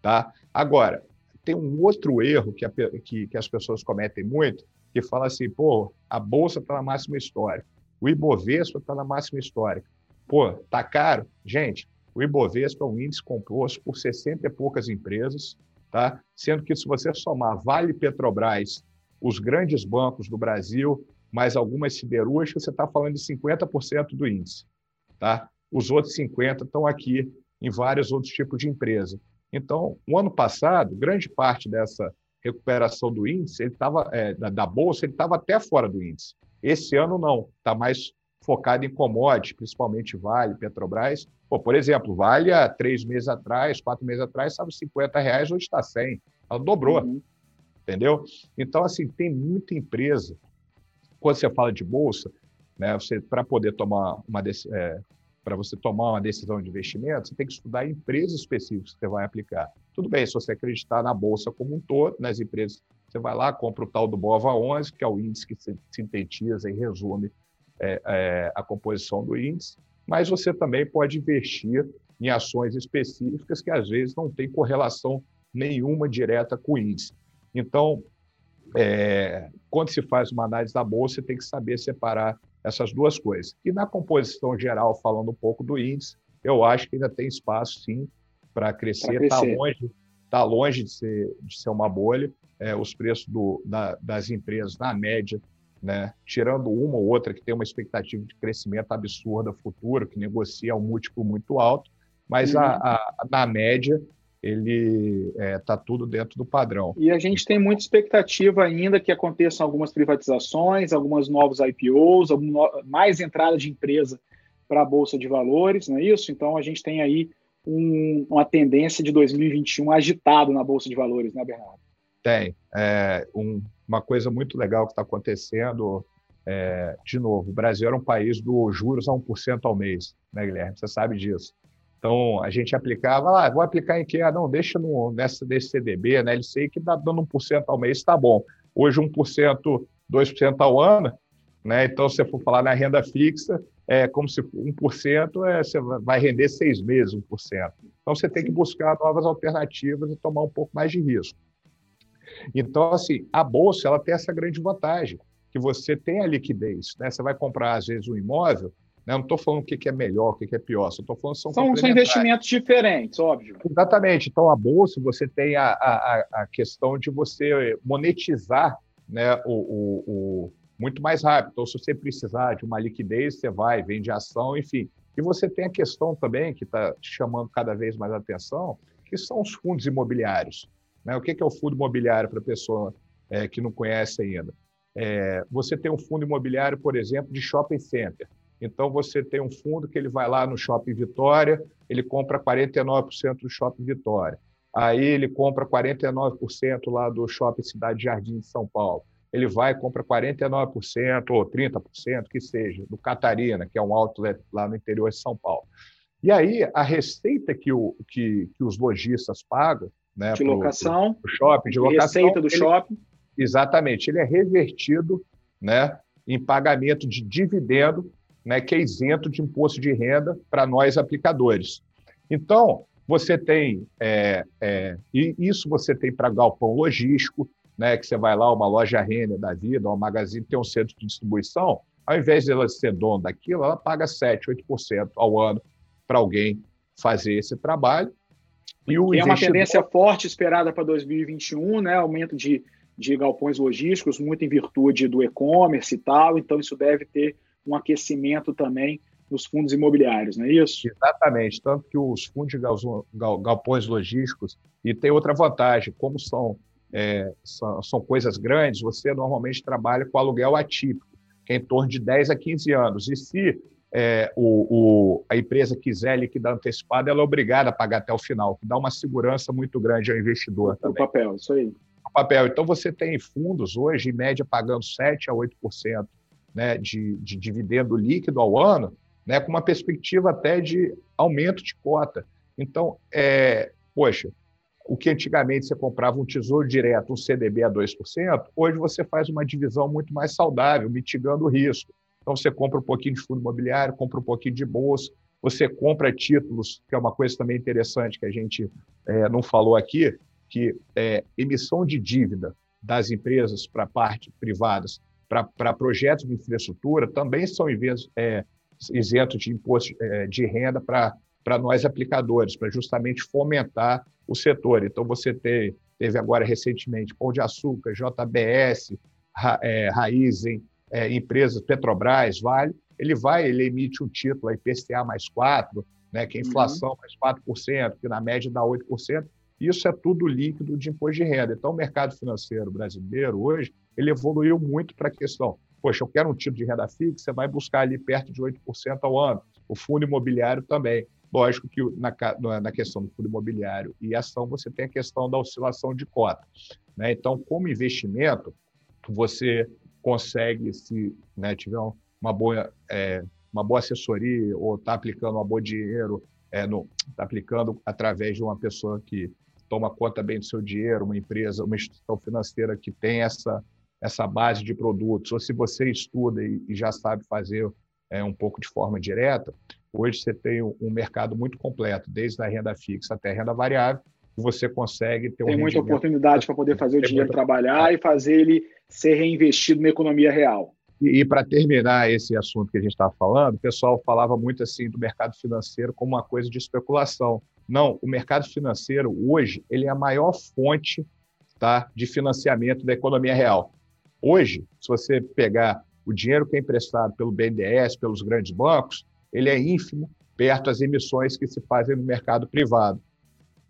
Tá? Agora, tem um outro erro que, a, que, que as pessoas cometem muito, que fala assim, pô, a bolsa está na máxima história. O Ibovespa está na máxima histórica. Pô, tá caro? Gente, o Ibovespa é um índice composto por 60 e poucas empresas, tá? Sendo que se você somar Vale Petrobras, os grandes bancos do Brasil, mais algumas siderúrgicas, você está falando de 50% do índice, tá? Os outros 50 estão aqui em vários outros tipos de empresa. Então, o ano passado, grande parte dessa recuperação do índice, ele estava é, da, da bolsa, ele estava até fora do índice. Esse ano não, está mais focado em commodities, principalmente Vale, Petrobras. Pô, por exemplo, Vale há três meses atrás, quatro meses atrás, estava 50 reais, hoje está 100. Ela dobrou, uhum. entendeu? Então, assim, tem muita empresa. Quando você fala de bolsa, né, você para poder tomar uma é, para você tomar uma decisão de investimento, você tem que estudar empresas específicas que você vai aplicar. Tudo bem, se você acreditar na bolsa como um todo, nas empresas você vai lá, compra o tal do BOVA 11, que é o índice que sintetiza e resume é, é, a composição do índice, mas você também pode investir em ações específicas que às vezes não tem correlação nenhuma direta com o índice. Então, é, quando se faz uma análise da bolsa, você tem que saber separar essas duas coisas. E na composição geral, falando um pouco do índice, eu acho que ainda tem espaço, sim, para crescer. Está longe, tá longe de ser, de ser uma bolha. É, os preços do, da, das empresas, na média, né, tirando uma ou outra que tem uma expectativa de crescimento absurda futuro, que negocia um múltiplo muito alto, mas uhum. a, a, na média ele está é, tá tudo dentro do padrão. E a gente tem muita expectativa ainda que aconteçam algumas privatizações, algumas novos IPOs, mais entrada de empresa para a Bolsa de Valores, não é isso? Então a gente tem aí um, uma tendência de 2021 agitado na Bolsa de Valores, né, Bernardo? Tem. É, um, uma coisa muito legal que está acontecendo, é, de novo, o Brasil era um país do juros a 1% ao mês, né, Guilherme? Você sabe disso. Então, a gente aplicava, ah, vou aplicar em que? Ah, não, deixa no, nessa desse CDB, né? Ele sei que dá dando 1% ao mês, está bom. Hoje, 1%, 2% ao ano, né? Então, se você for falar na renda fixa, é como se 1% é, você vai render seis meses, 1%. Então, você tem que buscar novas alternativas e tomar um pouco mais de risco. Então, assim, a Bolsa ela tem essa grande vantagem, que você tem a liquidez. Né? Você vai comprar, às vezes, um imóvel, né? Não estou falando o que é melhor, o que é pior, só estou falando são São, são investimentos diferentes, óbvio. Exatamente. Então, a Bolsa, você tem a, a, a questão de você monetizar né, o, o, o, muito mais rápido. Então, se você precisar de uma liquidez, você vai, vende ação, enfim. E você tem a questão também, que está chamando cada vez mais atenção, que são os fundos imobiliários. Né? O que é o fundo imobiliário para a pessoa é, que não conhece ainda? É, você tem um fundo imobiliário, por exemplo, de shopping center. Então, você tem um fundo que ele vai lá no Shopping Vitória, ele compra 49% do Shopping Vitória. Aí ele compra 49% lá do Shopping Cidade Jardim de São Paulo. Ele vai e compra 49% ou 30%, que seja, do Catarina, que é um outlet lá no interior de São Paulo. E aí, a receita que, o, que, que os lojistas pagam... Né, de locação. Pro, pro shopping, de locação. Receita do ele, shopping. Exatamente. Ele é revertido né, em pagamento de dividendo né, que é isento de imposto de renda para nós aplicadores. Então, você tem, é, é, e isso você tem para galpão logístico, né, que você vai lá, uma loja Renner da vida, uma magazine, tem um centro de distribuição, ao invés de ela ser dona daquilo, ela paga 7, 8% ao ano para alguém fazer esse trabalho. E o é uma tendência forte esperada para 2021, né? aumento de, de galpões logísticos, muito em virtude do e-commerce e tal, então isso deve ter um aquecimento também nos fundos imobiliários, não é isso? Exatamente, tanto que os fundos de galpões logísticos, e tem outra vantagem, como são, é, são, são, coisas grandes, você normalmente trabalha com aluguel atípico, que é em torno de 10 a 15 anos, e se é, o, o, a empresa quiser liquidar antecipado, ela é obrigada a pagar até o final, que dá uma segurança muito grande ao investidor. O papel, isso aí. O papel. Então, você tem fundos hoje, em média, pagando 7 a 8% né, de, de dividendo líquido ao ano, né, com uma perspectiva até de aumento de cota. Então, é, poxa, o que antigamente você comprava um tesouro direto, um CDB a 2%, hoje você faz uma divisão muito mais saudável, mitigando o risco. Então, você compra um pouquinho de fundo imobiliário, compra um pouquinho de bolsa, você compra títulos, que é uma coisa também interessante que a gente é, não falou aqui, que é, emissão de dívida das empresas para parte privadas para projetos de infraestrutura também são é, isentos de imposto é, de renda para nós aplicadores, para justamente fomentar o setor. Então, você tem, teve agora recentemente Pão de Açúcar, JBS, Ra, é, Raizen, é, empresas Petrobras, Vale, ele vai, ele emite um título IPCA mais 4, né, que é inflação uhum. mais 4%, que na média dá 8%, isso é tudo líquido de imposto de renda. Então, o mercado financeiro brasileiro hoje ele evoluiu muito para a questão. Poxa, eu quero um tipo de renda fixa, você vai buscar ali perto de 8% ao ano. O fundo imobiliário também. Lógico que na, na questão do fundo imobiliário e ação, você tem a questão da oscilação de cota. Né? Então, como investimento, você consegue, se né, tiver uma boa, é, uma boa assessoria ou está aplicando um bom dinheiro, é, está aplicando através de uma pessoa que toma conta bem do seu dinheiro, uma empresa, uma instituição financeira que tem essa essa base de produtos, ou se você estuda e, e já sabe fazer é, um pouco de forma direta, Hoje você tem um mercado muito completo, desde a renda fixa até a renda variável, você consegue ter um Tem muita oportunidade para poder fazer o dinheiro trabalhar e fazer ele ser reinvestido na economia real. E, e para terminar esse assunto que a gente estava falando, o pessoal falava muito assim do mercado financeiro como uma coisa de especulação. Não, o mercado financeiro hoje ele é a maior fonte tá, de financiamento da economia real. Hoje, se você pegar o dinheiro que é emprestado pelo BNDES, pelos grandes bancos, ele é ínfimo perto das emissões que se fazem no mercado privado.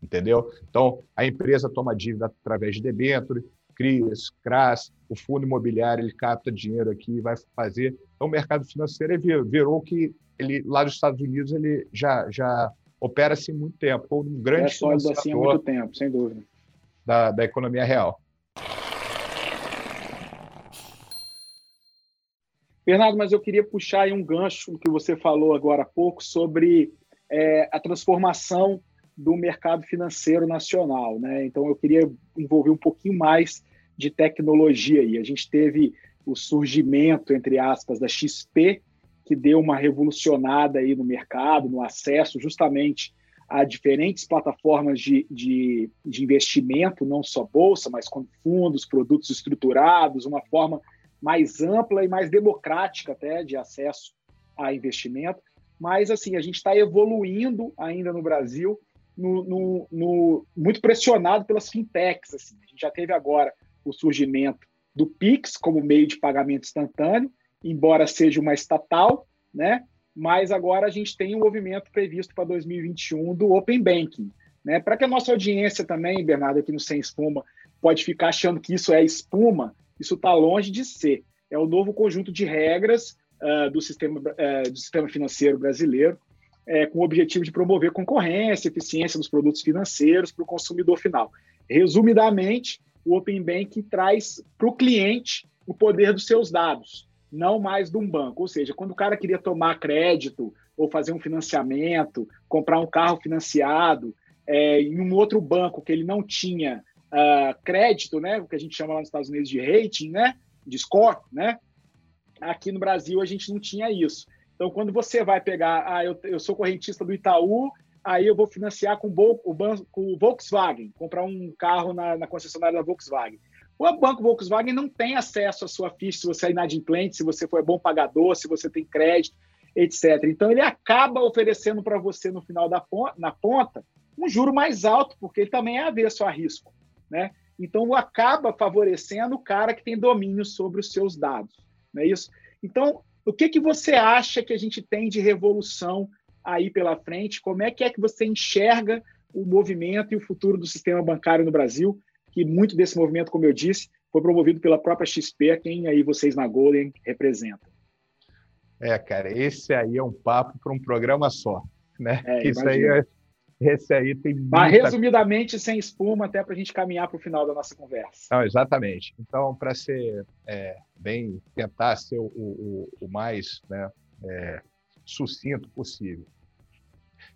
Entendeu? Então, a empresa toma dívida através de debênture, CRIs, CRAS, o fundo imobiliário ele capta dinheiro aqui e vai fazer. Então, o mercado financeiro virou, virou que ele lá nos Estados Unidos ele já já opera assim muito tempo, um grande é sólido assim há muito tempo, sem dúvida. Da, da economia real. Bernardo, mas eu queria puxar aí um gancho que você falou agora há pouco sobre é, a transformação do mercado financeiro nacional. Né? Então, eu queria envolver um pouquinho mais de tecnologia aí. A gente teve o surgimento, entre aspas, da XP, que deu uma revolucionada aí no mercado, no acesso justamente a diferentes plataformas de, de, de investimento, não só bolsa, mas com fundos, produtos estruturados, uma forma mais ampla e mais democrática até de acesso a investimento. Mas assim, a gente está evoluindo ainda no Brasil, no, no, no, muito pressionado pelas fintechs. Assim. A gente já teve agora o surgimento do Pix como meio de pagamento instantâneo, embora seja uma estatal, né? Mas agora a gente tem um movimento previsto para 2021 do Open Banking, né? Para que a nossa audiência também, Bernardo, aqui no Sem Espuma, pode ficar achando que isso é espuma, isso está longe de ser. É o novo conjunto de regras uh, do, sistema, uh, do sistema financeiro brasileiro, uh, com o objetivo de promover concorrência, eficiência dos produtos financeiros para o consumidor final. Resumidamente, o Open Bank traz para o cliente o poder dos seus dados, não mais de um banco. Ou seja, quando o cara queria tomar crédito ou fazer um financiamento, comprar um carro financiado é, em um outro banco que ele não tinha uh, crédito, né, o que a gente chama lá nos Estados Unidos de rating, né, de score, né? Aqui no Brasil a gente não tinha isso. Então, quando você vai pegar, ah, eu, eu sou correntista do Itaú, aí eu vou financiar com o, com o Volkswagen, comprar um carro na, na, concessionária da Volkswagen. O banco Volkswagen não tem acesso à sua ficha se você é inadimplente, se você foi bom pagador, se você tem crédito, etc. Então, ele acaba oferecendo para você, no final da ponta, na ponta, um juro mais alto, porque ele também é avesso a risco. Né? Então, acaba favorecendo o cara que tem domínio sobre os seus dados. Não é isso? Então, o que, que você acha que a gente tem de revolução aí pela frente? Como é que é que você enxerga o movimento e o futuro do sistema bancário no Brasil? Que muito desse movimento, como eu disse, foi promovido pela própria XP, quem aí vocês na Golden representam. É, cara, esse aí é um papo para um programa só, né? É, Isso aí é esse aí tem Mas, resumidamente, sem espuma, até para a gente caminhar para o final da nossa conversa. Não, exatamente. Então, para ser é, bem, tentar ser o, o, o mais né, é, sucinto possível.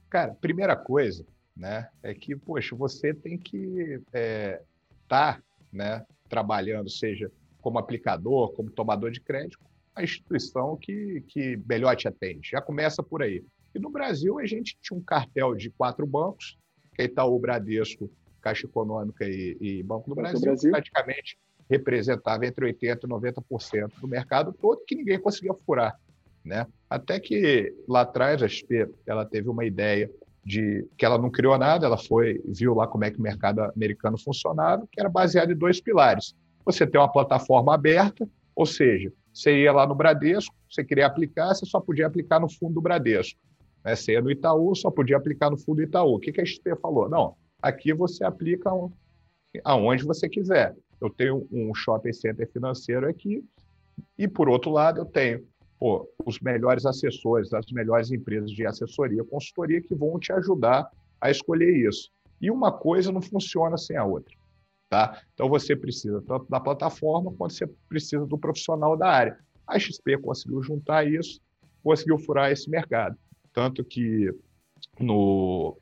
Cara, primeira coisa, né, é que, poxa, você tem que estar é, tá, né, trabalhando, seja como aplicador, como tomador de crédito, a instituição que, que melhor te atende. Já começa por aí. E no Brasil, a gente tinha um cartel de quatro bancos, que é Itaú, Bradesco, Caixa Econômica e, e Banco do Brasil, Brasil, praticamente representava entre 80% e 90% do mercado todo, que ninguém conseguia furar. Né? Até que lá atrás a XP ela teve uma ideia de que ela não criou nada, ela foi viu lá como é que o mercado americano funcionava, que era baseado em dois pilares. Você tem uma plataforma aberta, ou seja, você ia lá no Bradesco, você queria aplicar, você só podia aplicar no fundo do Bradesco. Né? Você ia no Itaú, só podia aplicar no fundo do Itaú. O que, que a XP falou? Não, aqui você aplica aonde você quiser. Eu tenho um shopping center financeiro aqui e, por outro lado, eu tenho pô, os melhores assessores, as melhores empresas de assessoria, consultoria que vão te ajudar a escolher isso. E uma coisa não funciona sem a outra. Tá? Então você precisa tanto da plataforma quanto você precisa do profissional da área. A XP conseguiu juntar isso, conseguiu furar esse mercado. Tanto que no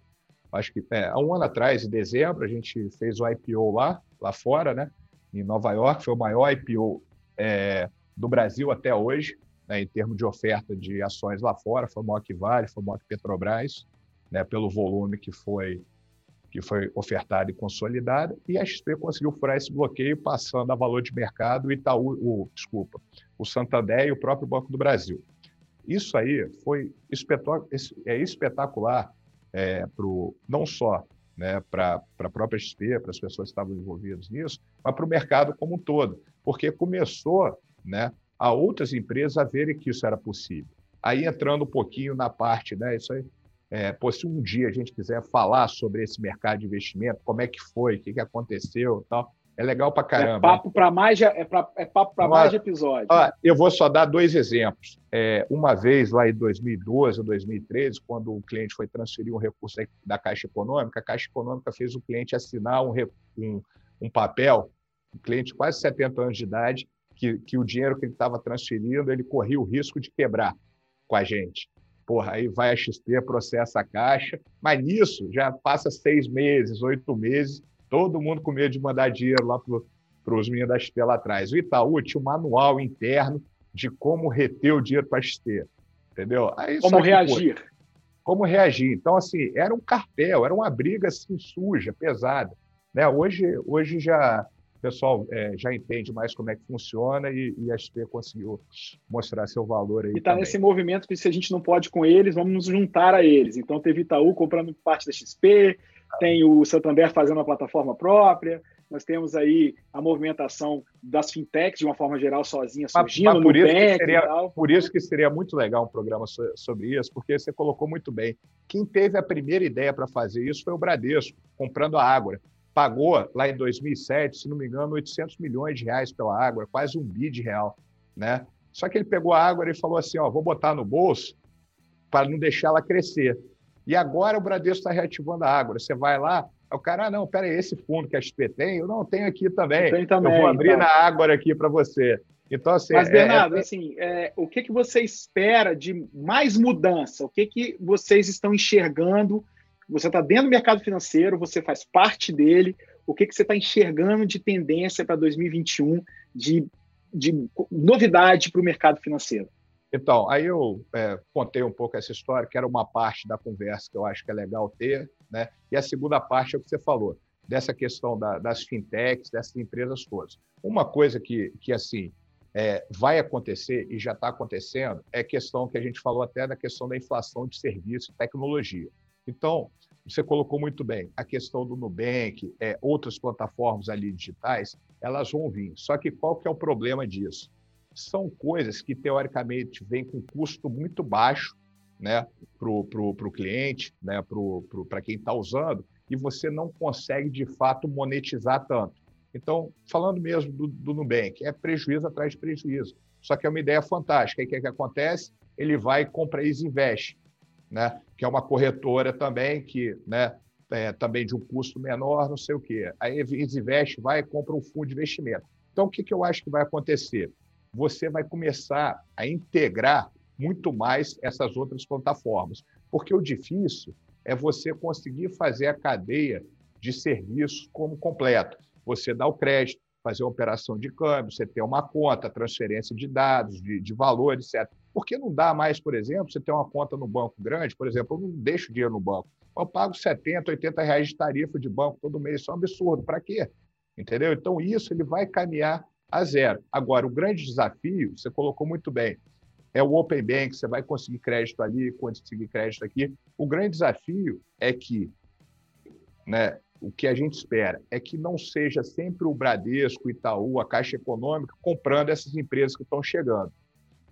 acho que é, há um ano atrás, em dezembro, a gente fez o IPO lá, lá fora, né? Em Nova York, foi o maior IPO é, do Brasil até hoje. né, em termos de oferta de ações lá fora, foi maior que Vale, foi maior que Petrobras, né, pelo volume que foi que foi ofertado e consolidado, e a XP conseguiu furar esse bloqueio passando a valor de mercado o Itaú, o, desculpa, o Santander e o próprio Banco do Brasil. Isso aí foi é espetacular é, pro, não só né, para a própria XP, para as pessoas que estavam envolvidas nisso, mas para o mercado como um todo, porque começou né, a outras empresas a verem que isso era possível. Aí entrando um pouquinho na parte, né, isso aí é, pô, se um dia a gente quiser falar sobre esse mercado de investimento, como é que foi, o que, que aconteceu tal, é legal para caramba. É papo para mais, é, pra, é papo para mais episódios. eu vou só dar dois exemplos. É, uma vez, lá em 2012 ou 2013, quando o cliente foi transferir um recurso da Caixa Econômica, a Caixa Econômica fez o cliente assinar um, um, um papel, um cliente de quase 70 anos de idade, que, que o dinheiro que ele estava transferindo, ele corria o risco de quebrar com a gente. Porra, aí vai a XP, processa a caixa, mas nisso já passa seis meses, oito meses, todo mundo com medo de mandar dinheiro lá para os meninos da XP lá atrás. O Itaú tinha um manual interno de como reter o dinheiro para a XP, entendeu? Aí, como reagir. Como reagir. Então, assim, era um cartel, era uma briga assim, suja, pesada. Né? Hoje, hoje já pessoal é, já entende mais como é que funciona e, e a XP conseguiu mostrar seu valor aí. E está nesse movimento que se a gente não pode com eles, vamos nos juntar a eles. Então teve Itaú comprando parte da XP, tem o Santander fazendo a plataforma própria, nós temos aí a movimentação das fintechs de uma forma geral sozinha surgindo mas, mas por, isso seria, por isso que seria muito legal um programa sobre isso, porque você colocou muito bem. Quem teve a primeira ideia para fazer isso foi o Bradesco, comprando a Ágora pagou lá em 2007, se não me engano, 800 milhões de reais pela água, quase um bi de real, né? Só que ele pegou a água e falou assim, ó, vou botar no bolso para não deixar ela crescer. E agora o Bradesco está reativando a água. Você vai lá, o cara, ah, não, peraí, esse fundo que a XP tem, eu não tenho aqui também. Eu, também, eu vou abrir então. na água aqui para você. Então, assim, Mas, é, Bernardo, é... assim, é, o que, que você espera de mais mudança? O que, que vocês estão enxergando você está dentro do mercado financeiro, você faz parte dele. O que, que você está enxergando de tendência para 2021, de, de novidade para o mercado financeiro? Então, aí eu é, contei um pouco essa história, que era uma parte da conversa que eu acho que é legal ter, né? E a segunda parte é o que você falou, dessa questão da, das fintechs, dessas empresas todas. Uma coisa que, que assim, é, vai acontecer e já está acontecendo é a questão que a gente falou até da questão da inflação de serviço e tecnologia. Então, você colocou muito bem, a questão do Nubank, é, outras plataformas ali digitais, elas vão vir. Só que qual que é o problema disso? São coisas que, teoricamente, vêm com custo muito baixo né, para o pro, pro cliente, né, para quem está usando, e você não consegue, de fato, monetizar tanto. Então, falando mesmo do, do Nubank, é prejuízo atrás de prejuízo. Só que é uma ideia fantástica. Aí o que, é que acontece? Ele vai e compra e investe né? que é uma corretora também, que né, é também de um custo menor, não sei o quê. Aí investe, vai e compra um fundo de investimento. Então, o que, que eu acho que vai acontecer? Você vai começar a integrar muito mais essas outras plataformas, porque o difícil é você conseguir fazer a cadeia de serviços como completo. Você dá o crédito, fazer uma operação de câmbio, você ter uma conta, transferência de dados, de, de valor, etc. Por que não dá mais, por exemplo, você ter uma conta no banco grande, por exemplo, eu não deixo dinheiro no banco. Eu pago 70, 80 reais de tarifa de banco todo mês, isso é um absurdo. Para quê? Entendeu? Então, isso ele vai caminhar a zero. Agora, o grande desafio, você colocou muito bem, é o Open Bank, você vai conseguir crédito ali, conseguir crédito aqui. O grande desafio é que né, o que a gente espera é que não seja sempre o Bradesco, o Itaú, a Caixa Econômica comprando essas empresas que estão chegando.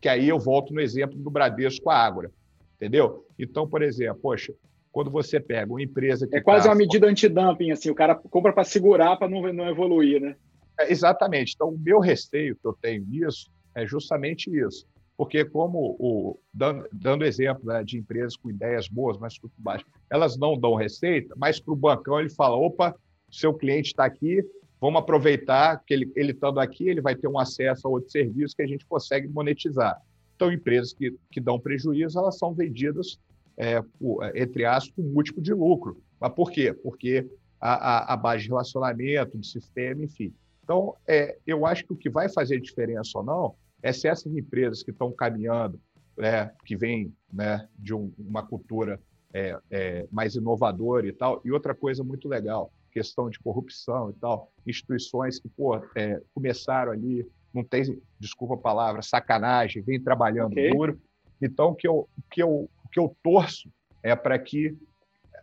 Que aí eu volto no exemplo do Bradesco a Ágora, entendeu? Então, por exemplo, poxa, quando você pega uma empresa que. É quase tá... uma medida antidumping, assim, o cara compra para segurar para não, não evoluir, né? É, exatamente. Então, o meu receio que eu tenho nisso é justamente isso. Porque, como o, dando, dando exemplo né, de empresas com ideias boas, mas custo baixo, elas não dão receita, mas para o bancão ele fala: opa, seu cliente está aqui, vamos aproveitar que ele, ele estando aqui, ele vai ter um acesso a outro serviço que a gente consegue monetizar. Então, empresas que, que dão prejuízo, elas são vendidas, é, por, entre aspas, com múltiplo de lucro. Mas por quê? Porque a, a, a base de relacionamento, de sistema, enfim. Então, é, eu acho que o que vai fazer diferença ou não é se essas empresas que estão caminhando, né, que vêm né, de um, uma cultura é, é, mais inovadora e tal, e outra coisa muito legal, questão de corrupção e tal, instituições que pô, é, começaram ali, não tem, desculpa a palavra, sacanagem, vem trabalhando okay. duro. Então, o que eu, que eu, que eu torço é para que,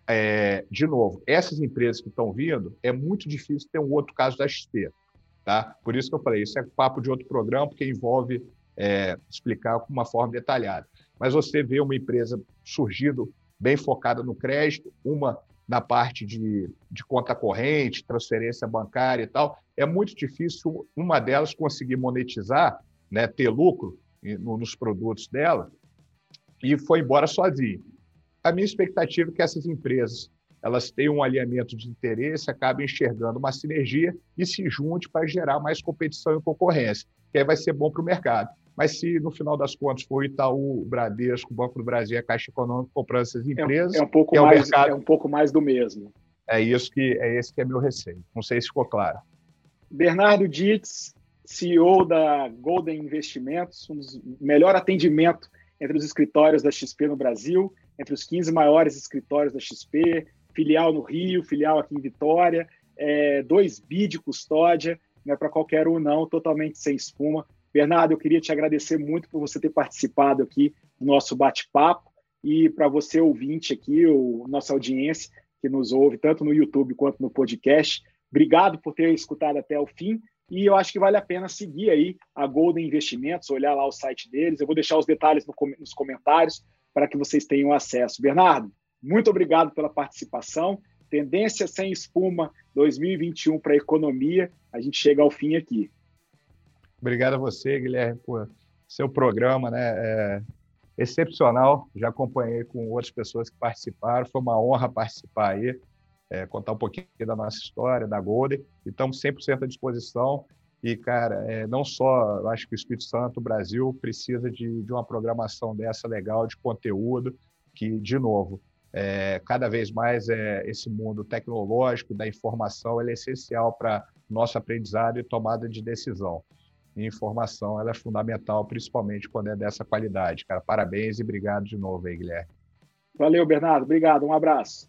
é, de novo, essas empresas que estão vindo, é muito difícil ter um outro caso da XP. Tá? Por isso que eu falei, isso é papo de outro programa, porque envolve é, explicar com uma forma detalhada. Mas você vê uma empresa surgindo bem focada no crédito, uma na parte de, de conta corrente, transferência bancária e tal, é muito difícil uma delas conseguir monetizar, né, ter lucro nos produtos dela, e foi embora sozinha. A minha expectativa é que essas empresas elas tenham um alinhamento de interesse, acabem enxergando uma sinergia e se junte para gerar mais competição e concorrência, que aí vai ser bom para o mercado. Mas se no final das contas for o Itaú, o Bradesco, o Banco do Brasil e a Caixa Econômica comprando essas empresas, é, é um pouco é mais, mercado, é um pouco mais do mesmo. É isso que é esse que é meu receio. Não sei se ficou claro. Bernardo Dietz, CEO da Golden Investimentos, um dos melhor atendimento entre os escritórios da XP no Brasil, entre os 15 maiores escritórios da XP, filial no Rio, filial aqui em Vitória, é, 2 bi de custódia, não é para qualquer um não, totalmente sem espuma. Bernardo, eu queria te agradecer muito por você ter participado aqui do nosso bate-papo e para você ouvinte aqui, o nossa audiência que nos ouve tanto no YouTube quanto no podcast, obrigado por ter escutado até o fim e eu acho que vale a pena seguir aí a Golden Investimentos, olhar lá o site deles. Eu vou deixar os detalhes no, nos comentários para que vocês tenham acesso. Bernardo, muito obrigado pela participação. Tendência sem espuma 2021 para a economia. A gente chega ao fim aqui. Obrigado a você, Guilherme, por seu programa, né? É excepcional. Já acompanhei com outras pessoas que participaram. Foi uma honra participar aí, é, contar um pouquinho da nossa história, da Golden. Estamos 100% à disposição. E, cara, é, não só, acho que o Espírito Santo, o Brasil, precisa de, de uma programação dessa legal, de conteúdo, que, de novo, é, cada vez mais é, esse mundo tecnológico da informação é essencial para nosso aprendizado e tomada de decisão e informação ela é fundamental, principalmente quando é dessa qualidade. Cara, parabéns e obrigado de novo aí, Guilherme. Valeu, Bernardo. Obrigado. Um abraço.